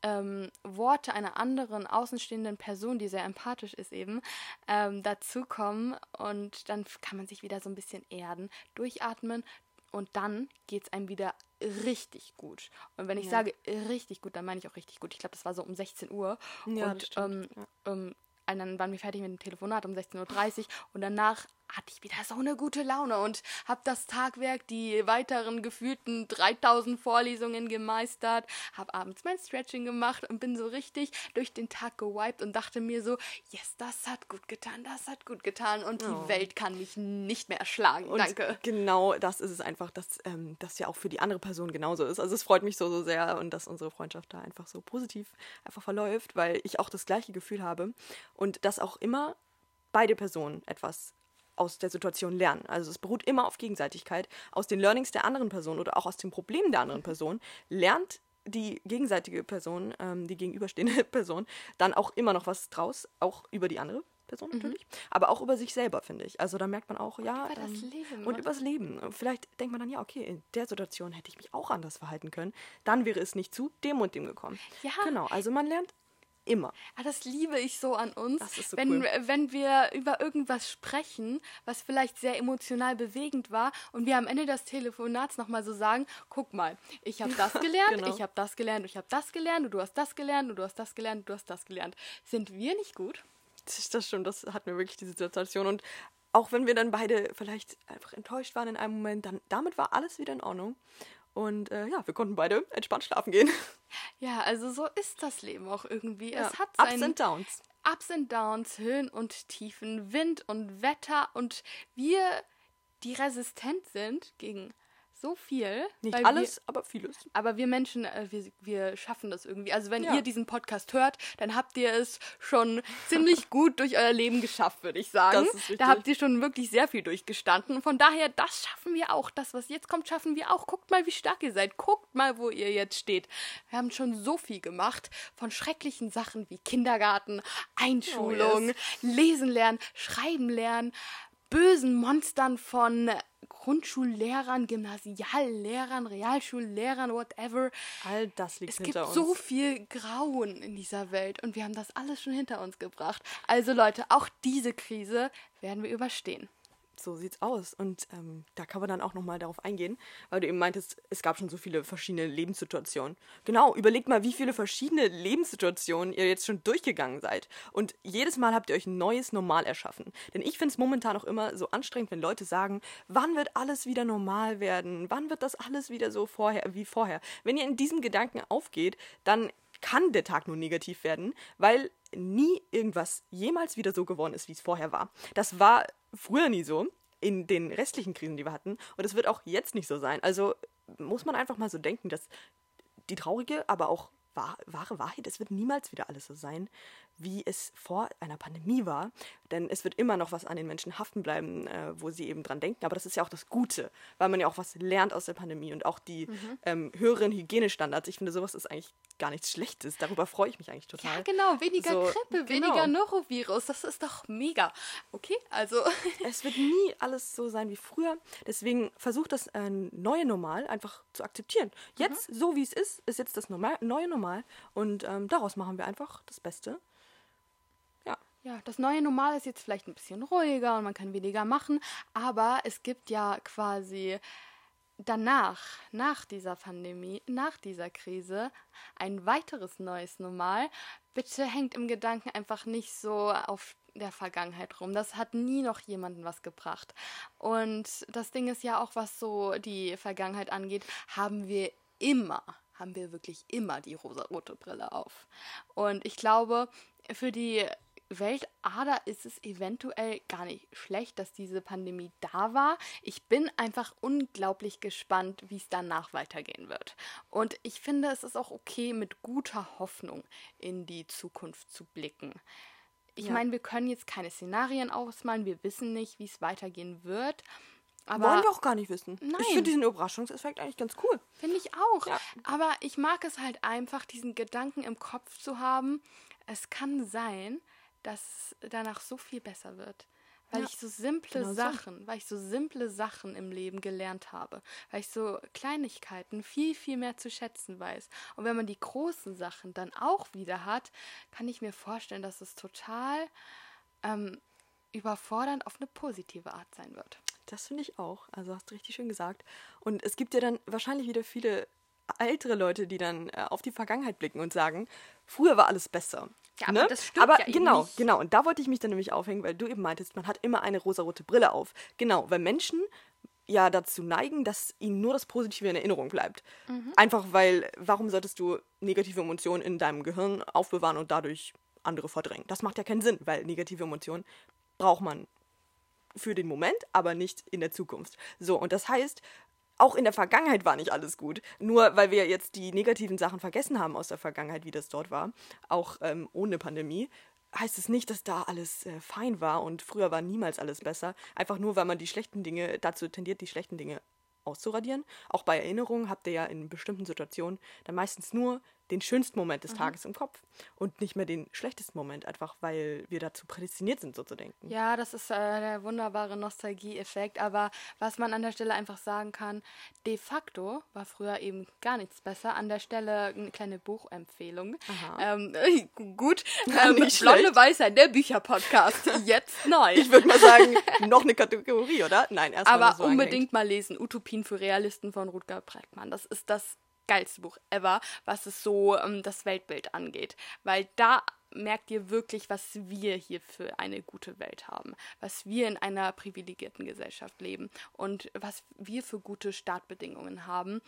ähm, Worte einer anderen außenstehenden Person, die sehr empathisch ist eben, ähm, dazukommen und dann kann man sich wieder so ein bisschen erden, durchatmen, und dann geht es einem wieder richtig gut. Und wenn ich ja. sage richtig gut, dann meine ich auch richtig gut. Ich glaube, das war so um 16 Uhr. Ja, und ähm, ja. ähm, dann waren wir fertig mit dem Telefonat um 16.30 Uhr und danach hatte ich wieder so eine gute Laune und habe das Tagwerk, die weiteren gefühlten 3000 Vorlesungen gemeistert, habe abends mein Stretching gemacht und bin so richtig durch den Tag gewiped und dachte mir so, yes, das hat gut getan, das hat gut getan und oh. die Welt kann mich nicht mehr erschlagen. Und Danke.
Genau, das ist es einfach, dass ähm, das ja auch für die andere Person genauso ist. Also es freut mich so, so sehr und dass unsere Freundschaft da einfach so positiv einfach verläuft, weil ich auch das gleiche Gefühl habe und dass auch immer beide Personen etwas aus der Situation lernen. Also es beruht immer auf Gegenseitigkeit. Aus den Learnings der anderen Person oder auch aus den Problemen der anderen Person lernt die gegenseitige Person, ähm, die gegenüberstehende [LAUGHS] Person, dann auch immer noch was draus, auch über die andere Person mhm. natürlich, mhm. aber auch über sich selber, finde ich. Also da merkt man auch, ja,
über das Leben,
und übers Leben. Vielleicht denkt man dann, ja, okay, in der Situation hätte ich mich auch anders verhalten können. Dann wäre es nicht zu dem und dem gekommen. Ja. Genau, also man lernt Immer.
Ah, das liebe ich so an uns.
Das ist so
wenn,
cool.
wenn wir über irgendwas sprechen, was vielleicht sehr emotional bewegend war und wir am Ende des Telefonats nochmal so sagen, guck mal, ich habe das [LAUGHS] gelernt, genau. ich habe das gelernt, ich habe das gelernt, und du hast das gelernt, und du hast das gelernt, und du hast das gelernt. Sind wir nicht gut?
Das stimmt, das hat mir wirklich diese Situation. Und auch wenn wir dann beide vielleicht einfach enttäuscht waren in einem Moment, dann damit war alles wieder in Ordnung. Und äh, ja, wir konnten beide entspannt schlafen gehen. [LAUGHS]
Ja, also so ist das Leben auch irgendwie. Ja. Es hat
Ups and Downs.
Ups and Downs, Höhen und Tiefen, Wind und Wetter und wir, die resistent sind gegen so viel.
Nicht alles, wir, aber vieles.
Aber wir Menschen, äh, wir, wir schaffen das irgendwie. Also wenn ja. ihr diesen Podcast hört, dann habt ihr es schon ziemlich [LAUGHS] gut durch euer Leben geschafft, würde ich sagen. Das ist richtig. Da habt ihr schon wirklich sehr viel durchgestanden. Von daher, das schaffen wir auch. Das, was jetzt kommt, schaffen wir auch. Guckt mal, wie stark ihr seid. Guckt mal, wo ihr jetzt steht. Wir haben schon so viel gemacht. Von schrecklichen Sachen wie Kindergarten, Einschulung, oh, yes. Lesen lernen, Schreiben lernen, bösen Monstern von Grundschullehrern, Gymnasiallehrern, Realschullehrern, whatever.
All das liegt
es
hinter
uns. Es gibt so viel Grauen in dieser Welt und wir haben das alles schon hinter uns gebracht. Also Leute, auch diese Krise werden wir überstehen
so sieht's aus. Und ähm, da kann man dann auch nochmal darauf eingehen, weil du eben meintest, es gab schon so viele verschiedene Lebenssituationen. Genau, überlegt mal, wie viele verschiedene Lebenssituationen ihr jetzt schon durchgegangen seid. Und jedes Mal habt ihr euch ein neues Normal erschaffen. Denn ich finde es momentan auch immer so anstrengend, wenn Leute sagen, wann wird alles wieder normal werden? Wann wird das alles wieder so vorher wie vorher? Wenn ihr in diesem Gedanken aufgeht, dann kann der Tag nur negativ werden, weil nie irgendwas jemals wieder so geworden ist, wie es vorher war. Das war früher nie so in den restlichen Krisen, die wir hatten. Und es wird auch jetzt nicht so sein. Also muss man einfach mal so denken, dass die traurige, aber auch wahre Wahrheit, es wird niemals wieder alles so sein, wie es vor einer Pandemie war. Denn es wird immer noch was an den Menschen haften bleiben, äh, wo sie eben dran denken. Aber das ist ja auch das Gute, weil man ja auch was lernt aus der Pandemie und auch die mhm. ähm, höheren Hygienestandards. Ich finde, sowas ist eigentlich gar nichts Schlechtes. Darüber freue ich mich eigentlich total.
Ja, genau. Weniger so, Grippe, genau. weniger Norovirus. Das ist doch mega. Okay, also. [LAUGHS]
es wird nie alles so sein wie früher. Deswegen versucht das äh, neue Normal einfach zu akzeptieren. Jetzt, mhm. so wie es ist, ist jetzt das Normal, neue Normal. Und ähm, daraus machen wir einfach das Beste
ja, das neue Normal ist jetzt vielleicht ein bisschen ruhiger und man kann weniger machen, aber es gibt ja quasi danach, nach dieser Pandemie, nach dieser Krise, ein weiteres neues Normal. Bitte hängt im Gedanken einfach nicht so auf der Vergangenheit rum. Das hat nie noch jemanden was gebracht. Und das Ding ist ja auch, was so die Vergangenheit angeht, haben wir immer, haben wir wirklich immer die rosa-rote Brille auf. Und ich glaube, für die Weltader ist es eventuell gar nicht schlecht, dass diese Pandemie da war. Ich bin einfach unglaublich gespannt, wie es danach weitergehen wird. Und ich finde, es ist auch okay, mit guter Hoffnung in die Zukunft zu blicken. Ich
Ja.
meine, wir können jetzt keine Szenarien ausmalen, wir wissen nicht, wie es weitergehen wird. Aber
Wollen wir auch gar nicht wissen.
Nein.
Ich finde diesen Überraschungseffekt eigentlich ganz cool.
Finde ich auch.
Ja.
Aber ich mag es halt einfach, diesen Gedanken im Kopf zu haben. Es kann sein, dass danach so viel besser wird. Weil
Ja,
ich so simple
genau so.
Sachen, weil ich so simple Sachen im Leben gelernt habe. Weil ich so Kleinigkeiten viel, viel mehr zu schätzen weiß. Und wenn man die großen Sachen dann auch wieder hat, kann ich mir vorstellen, dass es total ähm, überfordernd auf eine positive Art sein wird.
Das finde ich auch. Also hast du richtig schön gesagt. Und es gibt ja dann wahrscheinlich wieder viele ältere Leute, die dann äh, auf die Vergangenheit blicken und sagen, früher war alles besser.
Ja, aber
ne?
das stimmt
aber
ja
genau,
nicht.
genau. Und da wollte ich mich dann nämlich aufhängen, weil du eben meintest, man hat immer eine rosarote Brille auf. Genau, weil Menschen ja dazu neigen, dass ihnen nur das Positive in Erinnerung bleibt.
Mhm.
Einfach weil, warum solltest du negative Emotionen in deinem Gehirn aufbewahren und dadurch andere verdrängen? Das macht ja keinen Sinn, weil negative Emotionen braucht man für den Moment, aber nicht in der Zukunft. So, und das heißt, auch in der Vergangenheit war nicht alles gut. Nur weil wir jetzt die negativen Sachen vergessen haben aus der Vergangenheit, wie das dort war, auch ähm, ohne Pandemie, heißt es nicht, dass da alles äh, fein war und früher war niemals alles besser. Einfach nur, weil man die schlechten Dinge, dazu tendiert, die schlechten Dinge auszuradieren. Auch bei Erinnerungen habt ihr ja in bestimmten Situationen dann meistens nur den schönsten Moment des Tages im Kopf und nicht mehr den schlechtesten Moment, einfach weil wir dazu prädestiniert sind, so zu denken.
Ja, das ist äh, der wunderbare Nostalgie-Effekt. Aber was man an der Stelle einfach sagen kann, de facto war früher eben gar nichts besser. An der Stelle eine kleine Buchempfehlung. Ähm, äh, [LAUGHS] gut, [LAUGHS] ähm, Blonde. Weisheit, der Bücherpodcast. Jetzt [LAUGHS] neu.
Ich würde mal sagen, noch eine Kategorie, oder? Nein, erstmal
Aber
so
unbedingt mal lesen. Utopien für Realisten von Rutger Bregmann. Das ist das geilste Buch ever, was es so ähm, das Weltbild angeht. Weil da merkt ihr wirklich, was wir hier für eine gute Welt haben. Was wir in einer privilegierten Gesellschaft leben. Und was wir für gute Startbedingungen haben.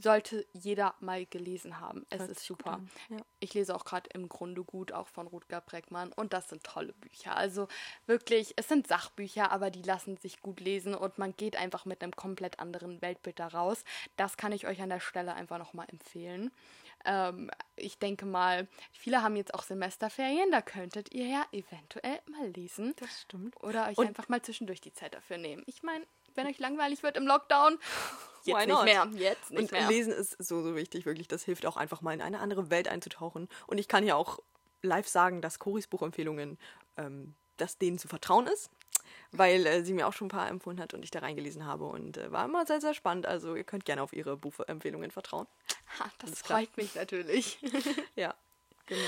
Sollte jeder mal gelesen haben. Es
Hört
ist super.
ja.
Ich lese auch gerade im Grunde gut, auch von Rutger Breckmann. Und das sind tolle Bücher. Also wirklich, es sind Sachbücher, aber die lassen sich gut lesen und man geht einfach mit einem komplett anderen Weltbild da raus. Das kann ich euch an der Stelle einfach nochmal empfehlen. Ähm, ich denke mal, viele haben jetzt auch Semesterferien, da könntet ihr ja eventuell mal lesen.
Das stimmt.
Oder euch
Und-
einfach mal zwischendurch die Zeit dafür nehmen. Ich meine, wenn euch langweilig wird im Lockdown,
Why
jetzt nicht
not?
mehr. Jetzt nicht
Und
mehr.
Lesen ist so, so wichtig, wirklich. Das hilft auch einfach mal in eine andere Welt einzutauchen. Und ich kann ja auch live sagen, dass Coris Buchempfehlungen, ähm, dass denen zu vertrauen ist, weil äh, sie mir auch schon ein paar empfohlen hat und ich da reingelesen habe und äh, war immer sehr, sehr spannend. Also ihr könnt gerne auf ihre Buchempfehlungen vertrauen.
Ha, das freut mich natürlich.
Ja, genau.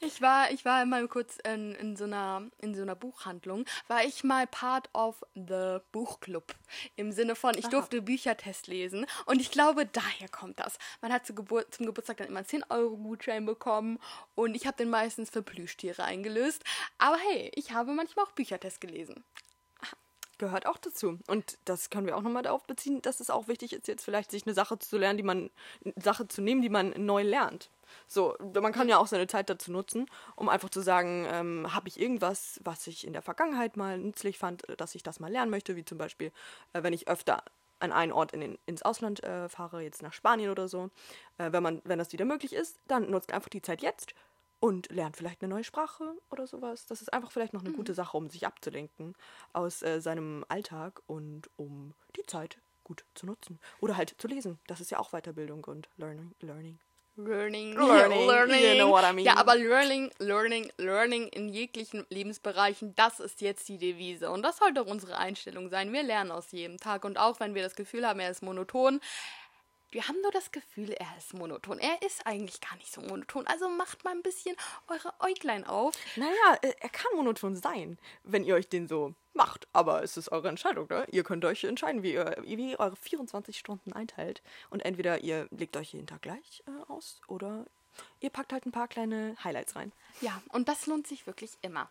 Ich war, ich war mal kurz in, in, so einer, in so einer Buchhandlung, war ich mal part of the Buchclub. Im Sinne von, ich durfte Büchertest lesen. Und ich glaube, daher kommt das. Man hat zu Gebur zum Geburtstag dann immer einen 10-Euro-Gutschein bekommen und ich habe den meistens für Plüschtiere eingelöst. Aber hey, ich habe manchmal auch Büchertest gelesen.
gehört auch dazu. Und das können wir auch nochmal darauf beziehen, dass es auch wichtig ist, jetzt vielleicht sich eine Sache zu lernen, die man, eine Sache zu nehmen, die man neu lernt. So, man kann ja auch seine Zeit dazu nutzen, um einfach zu sagen, ähm, habe ich irgendwas, was ich in der Vergangenheit mal nützlich fand, äh, dass ich das mal lernen möchte, wie zum Beispiel, äh, wenn ich öfter an einen Ort in den, ins Ausland äh, fahre, jetzt nach Spanien oder so, äh, wenn man, wenn das wieder möglich ist, dann nutzt einfach die Zeit jetzt und lernt vielleicht eine neue Sprache oder sowas. Das ist einfach vielleicht noch eine gute Sache, um sich abzulenken aus äh, seinem Alltag und um die Zeit gut zu nutzen. Oder halt zu lesen. Das ist ja auch Weiterbildung und Learning. Learning.
Learning,
Learning, you know what I mean.
Ja, aber Learning, Learning, Learning in jeglichen Lebensbereichen, das ist jetzt die Devise. Und das sollte auch unsere Einstellung sein. Wir lernen aus jedem Tag. Und auch wenn wir das Gefühl haben, er ist monoton, wir haben nur das Gefühl, er ist monoton. Er ist eigentlich gar nicht so monoton. Also macht mal ein bisschen eure Äuglein auf.
Naja, äh, er kann monoton sein, wenn ihr euch den so macht. Aber es ist eure Entscheidung, ne? Ihr könnt euch entscheiden, wie ihr, wie ihr eure 24 Stunden einteilt. Und entweder ihr legt euch jeden Tag gleich äh, aus oder ihr packt halt ein paar kleine Highlights rein.
Ja, und das lohnt sich wirklich immer.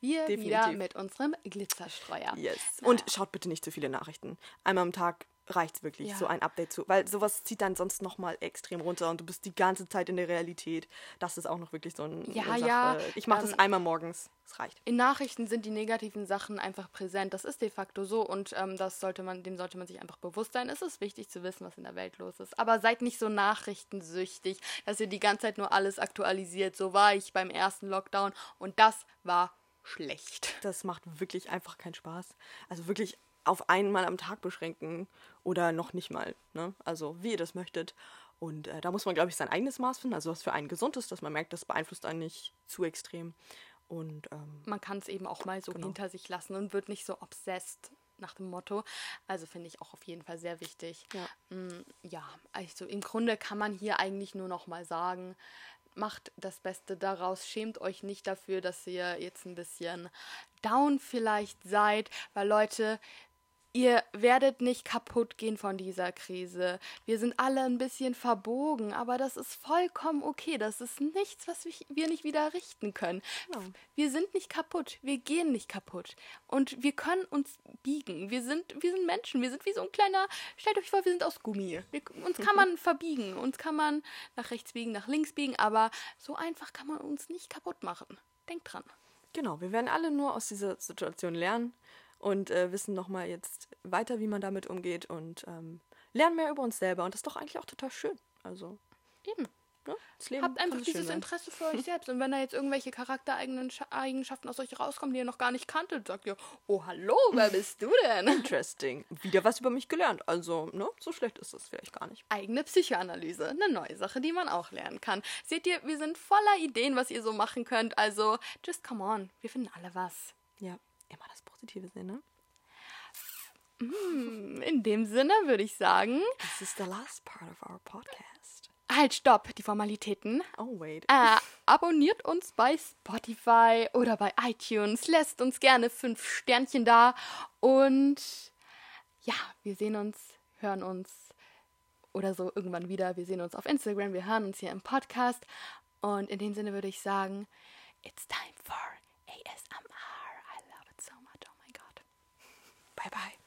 Wir wieder
Definitiv.
mit unserem Glitzerstreuer.
Yes. Und schaut bitte nicht zu viele Nachrichten. Einmal am Tag reicht's wirklich,
Ja.
so ein Update zu. Weil sowas zieht dann sonst nochmal extrem runter und du bist die ganze Zeit in der Realität. Das ist auch noch wirklich so ein.
Ja,
Sache.
ja,
Ich mache das
ähm,
einmal morgens. Es reicht.
In Nachrichten sind die negativen Sachen einfach präsent. Das ist de facto so und ähm, das sollte man, dem sollte man sich einfach bewusst sein. Es ist wichtig zu wissen, was in der Welt los ist. Aber seid nicht so nachrichtensüchtig, dass ihr die ganze Zeit nur alles aktualisiert. So war ich beim ersten Lockdown und das war schlecht.
Das macht wirklich einfach keinen Spaß. Also wirklich auf einmal am Tag beschränken oder noch nicht mal. Ne? Also wie ihr das möchtet. Und äh, da muss man, glaube ich, sein eigenes Maß finden. Also was für einen gesund ist, dass man merkt, das beeinflusst einen nicht zu extrem. Und ähm,
Man kann es eben auch mal so
Genau.
hinter sich lassen und wird nicht so obsessed nach dem Motto. Also finde ich auch auf jeden Fall sehr wichtig.
Ja.
Mm, ja, also im Grunde kann man hier eigentlich nur noch mal sagen, macht das Beste daraus, schämt euch nicht dafür, dass ihr jetzt ein bisschen down vielleicht seid, weil Leute, ihr werdet nicht kaputt gehen von dieser Krise. Wir sind alle ein bisschen verbogen, aber das ist vollkommen okay. Das ist nichts, was wir- nicht wieder richten können.
Genau.
Wir sind nicht kaputt. Wir gehen nicht kaputt. Und wir können uns biegen. Wir sind, wir sind Menschen. Wir sind wie so ein kleiner. Stellt euch vor, wir sind aus Gummi. Wir, uns kann man [LAUGHS] verbiegen. Uns kann man nach rechts biegen, nach links biegen. Aber so einfach kann man uns nicht kaputt machen. Denkt dran.
Genau, wir werden alle nur aus dieser Situation lernen und äh, wissen nochmal jetzt weiter, wie man damit umgeht und ähm, lernen mehr über uns selber. Und das ist doch eigentlich auch total schön. Also,
Eben.
ne? Das Leben
Habt einfach dieses
sein.
Interesse für [LAUGHS] euch selbst. Und wenn da jetzt irgendwelche Charaktereigenschaften aus euch rauskommen, die ihr noch gar nicht kanntet, sagt ihr, oh hallo, wer [LAUGHS] bist du denn?
Interesting. Wieder was über mich gelernt. Also, ne? So schlecht ist das vielleicht gar nicht.
Eigene Psychoanalyse, eine neue Sache, die man auch lernen kann. Seht ihr, wir sind voller Ideen, was ihr so machen könnt. Also, just come on, wir finden alle was.
Ja, immer das Positive sehen, ne?
In dem Sinne würde ich sagen,
This is the last part of our podcast.
halt, stopp, die Formalitäten.
Oh, wait.
Äh, abonniert uns bei Spotify oder bei iTunes. Lässt uns gerne fünf Sternchen da. Und ja, wir sehen uns, hören uns oder so irgendwann wieder. Wir sehen uns auf Instagram, wir hören uns hier im Podcast. Und in dem Sinne würde ich sagen, it's time for Bye bye.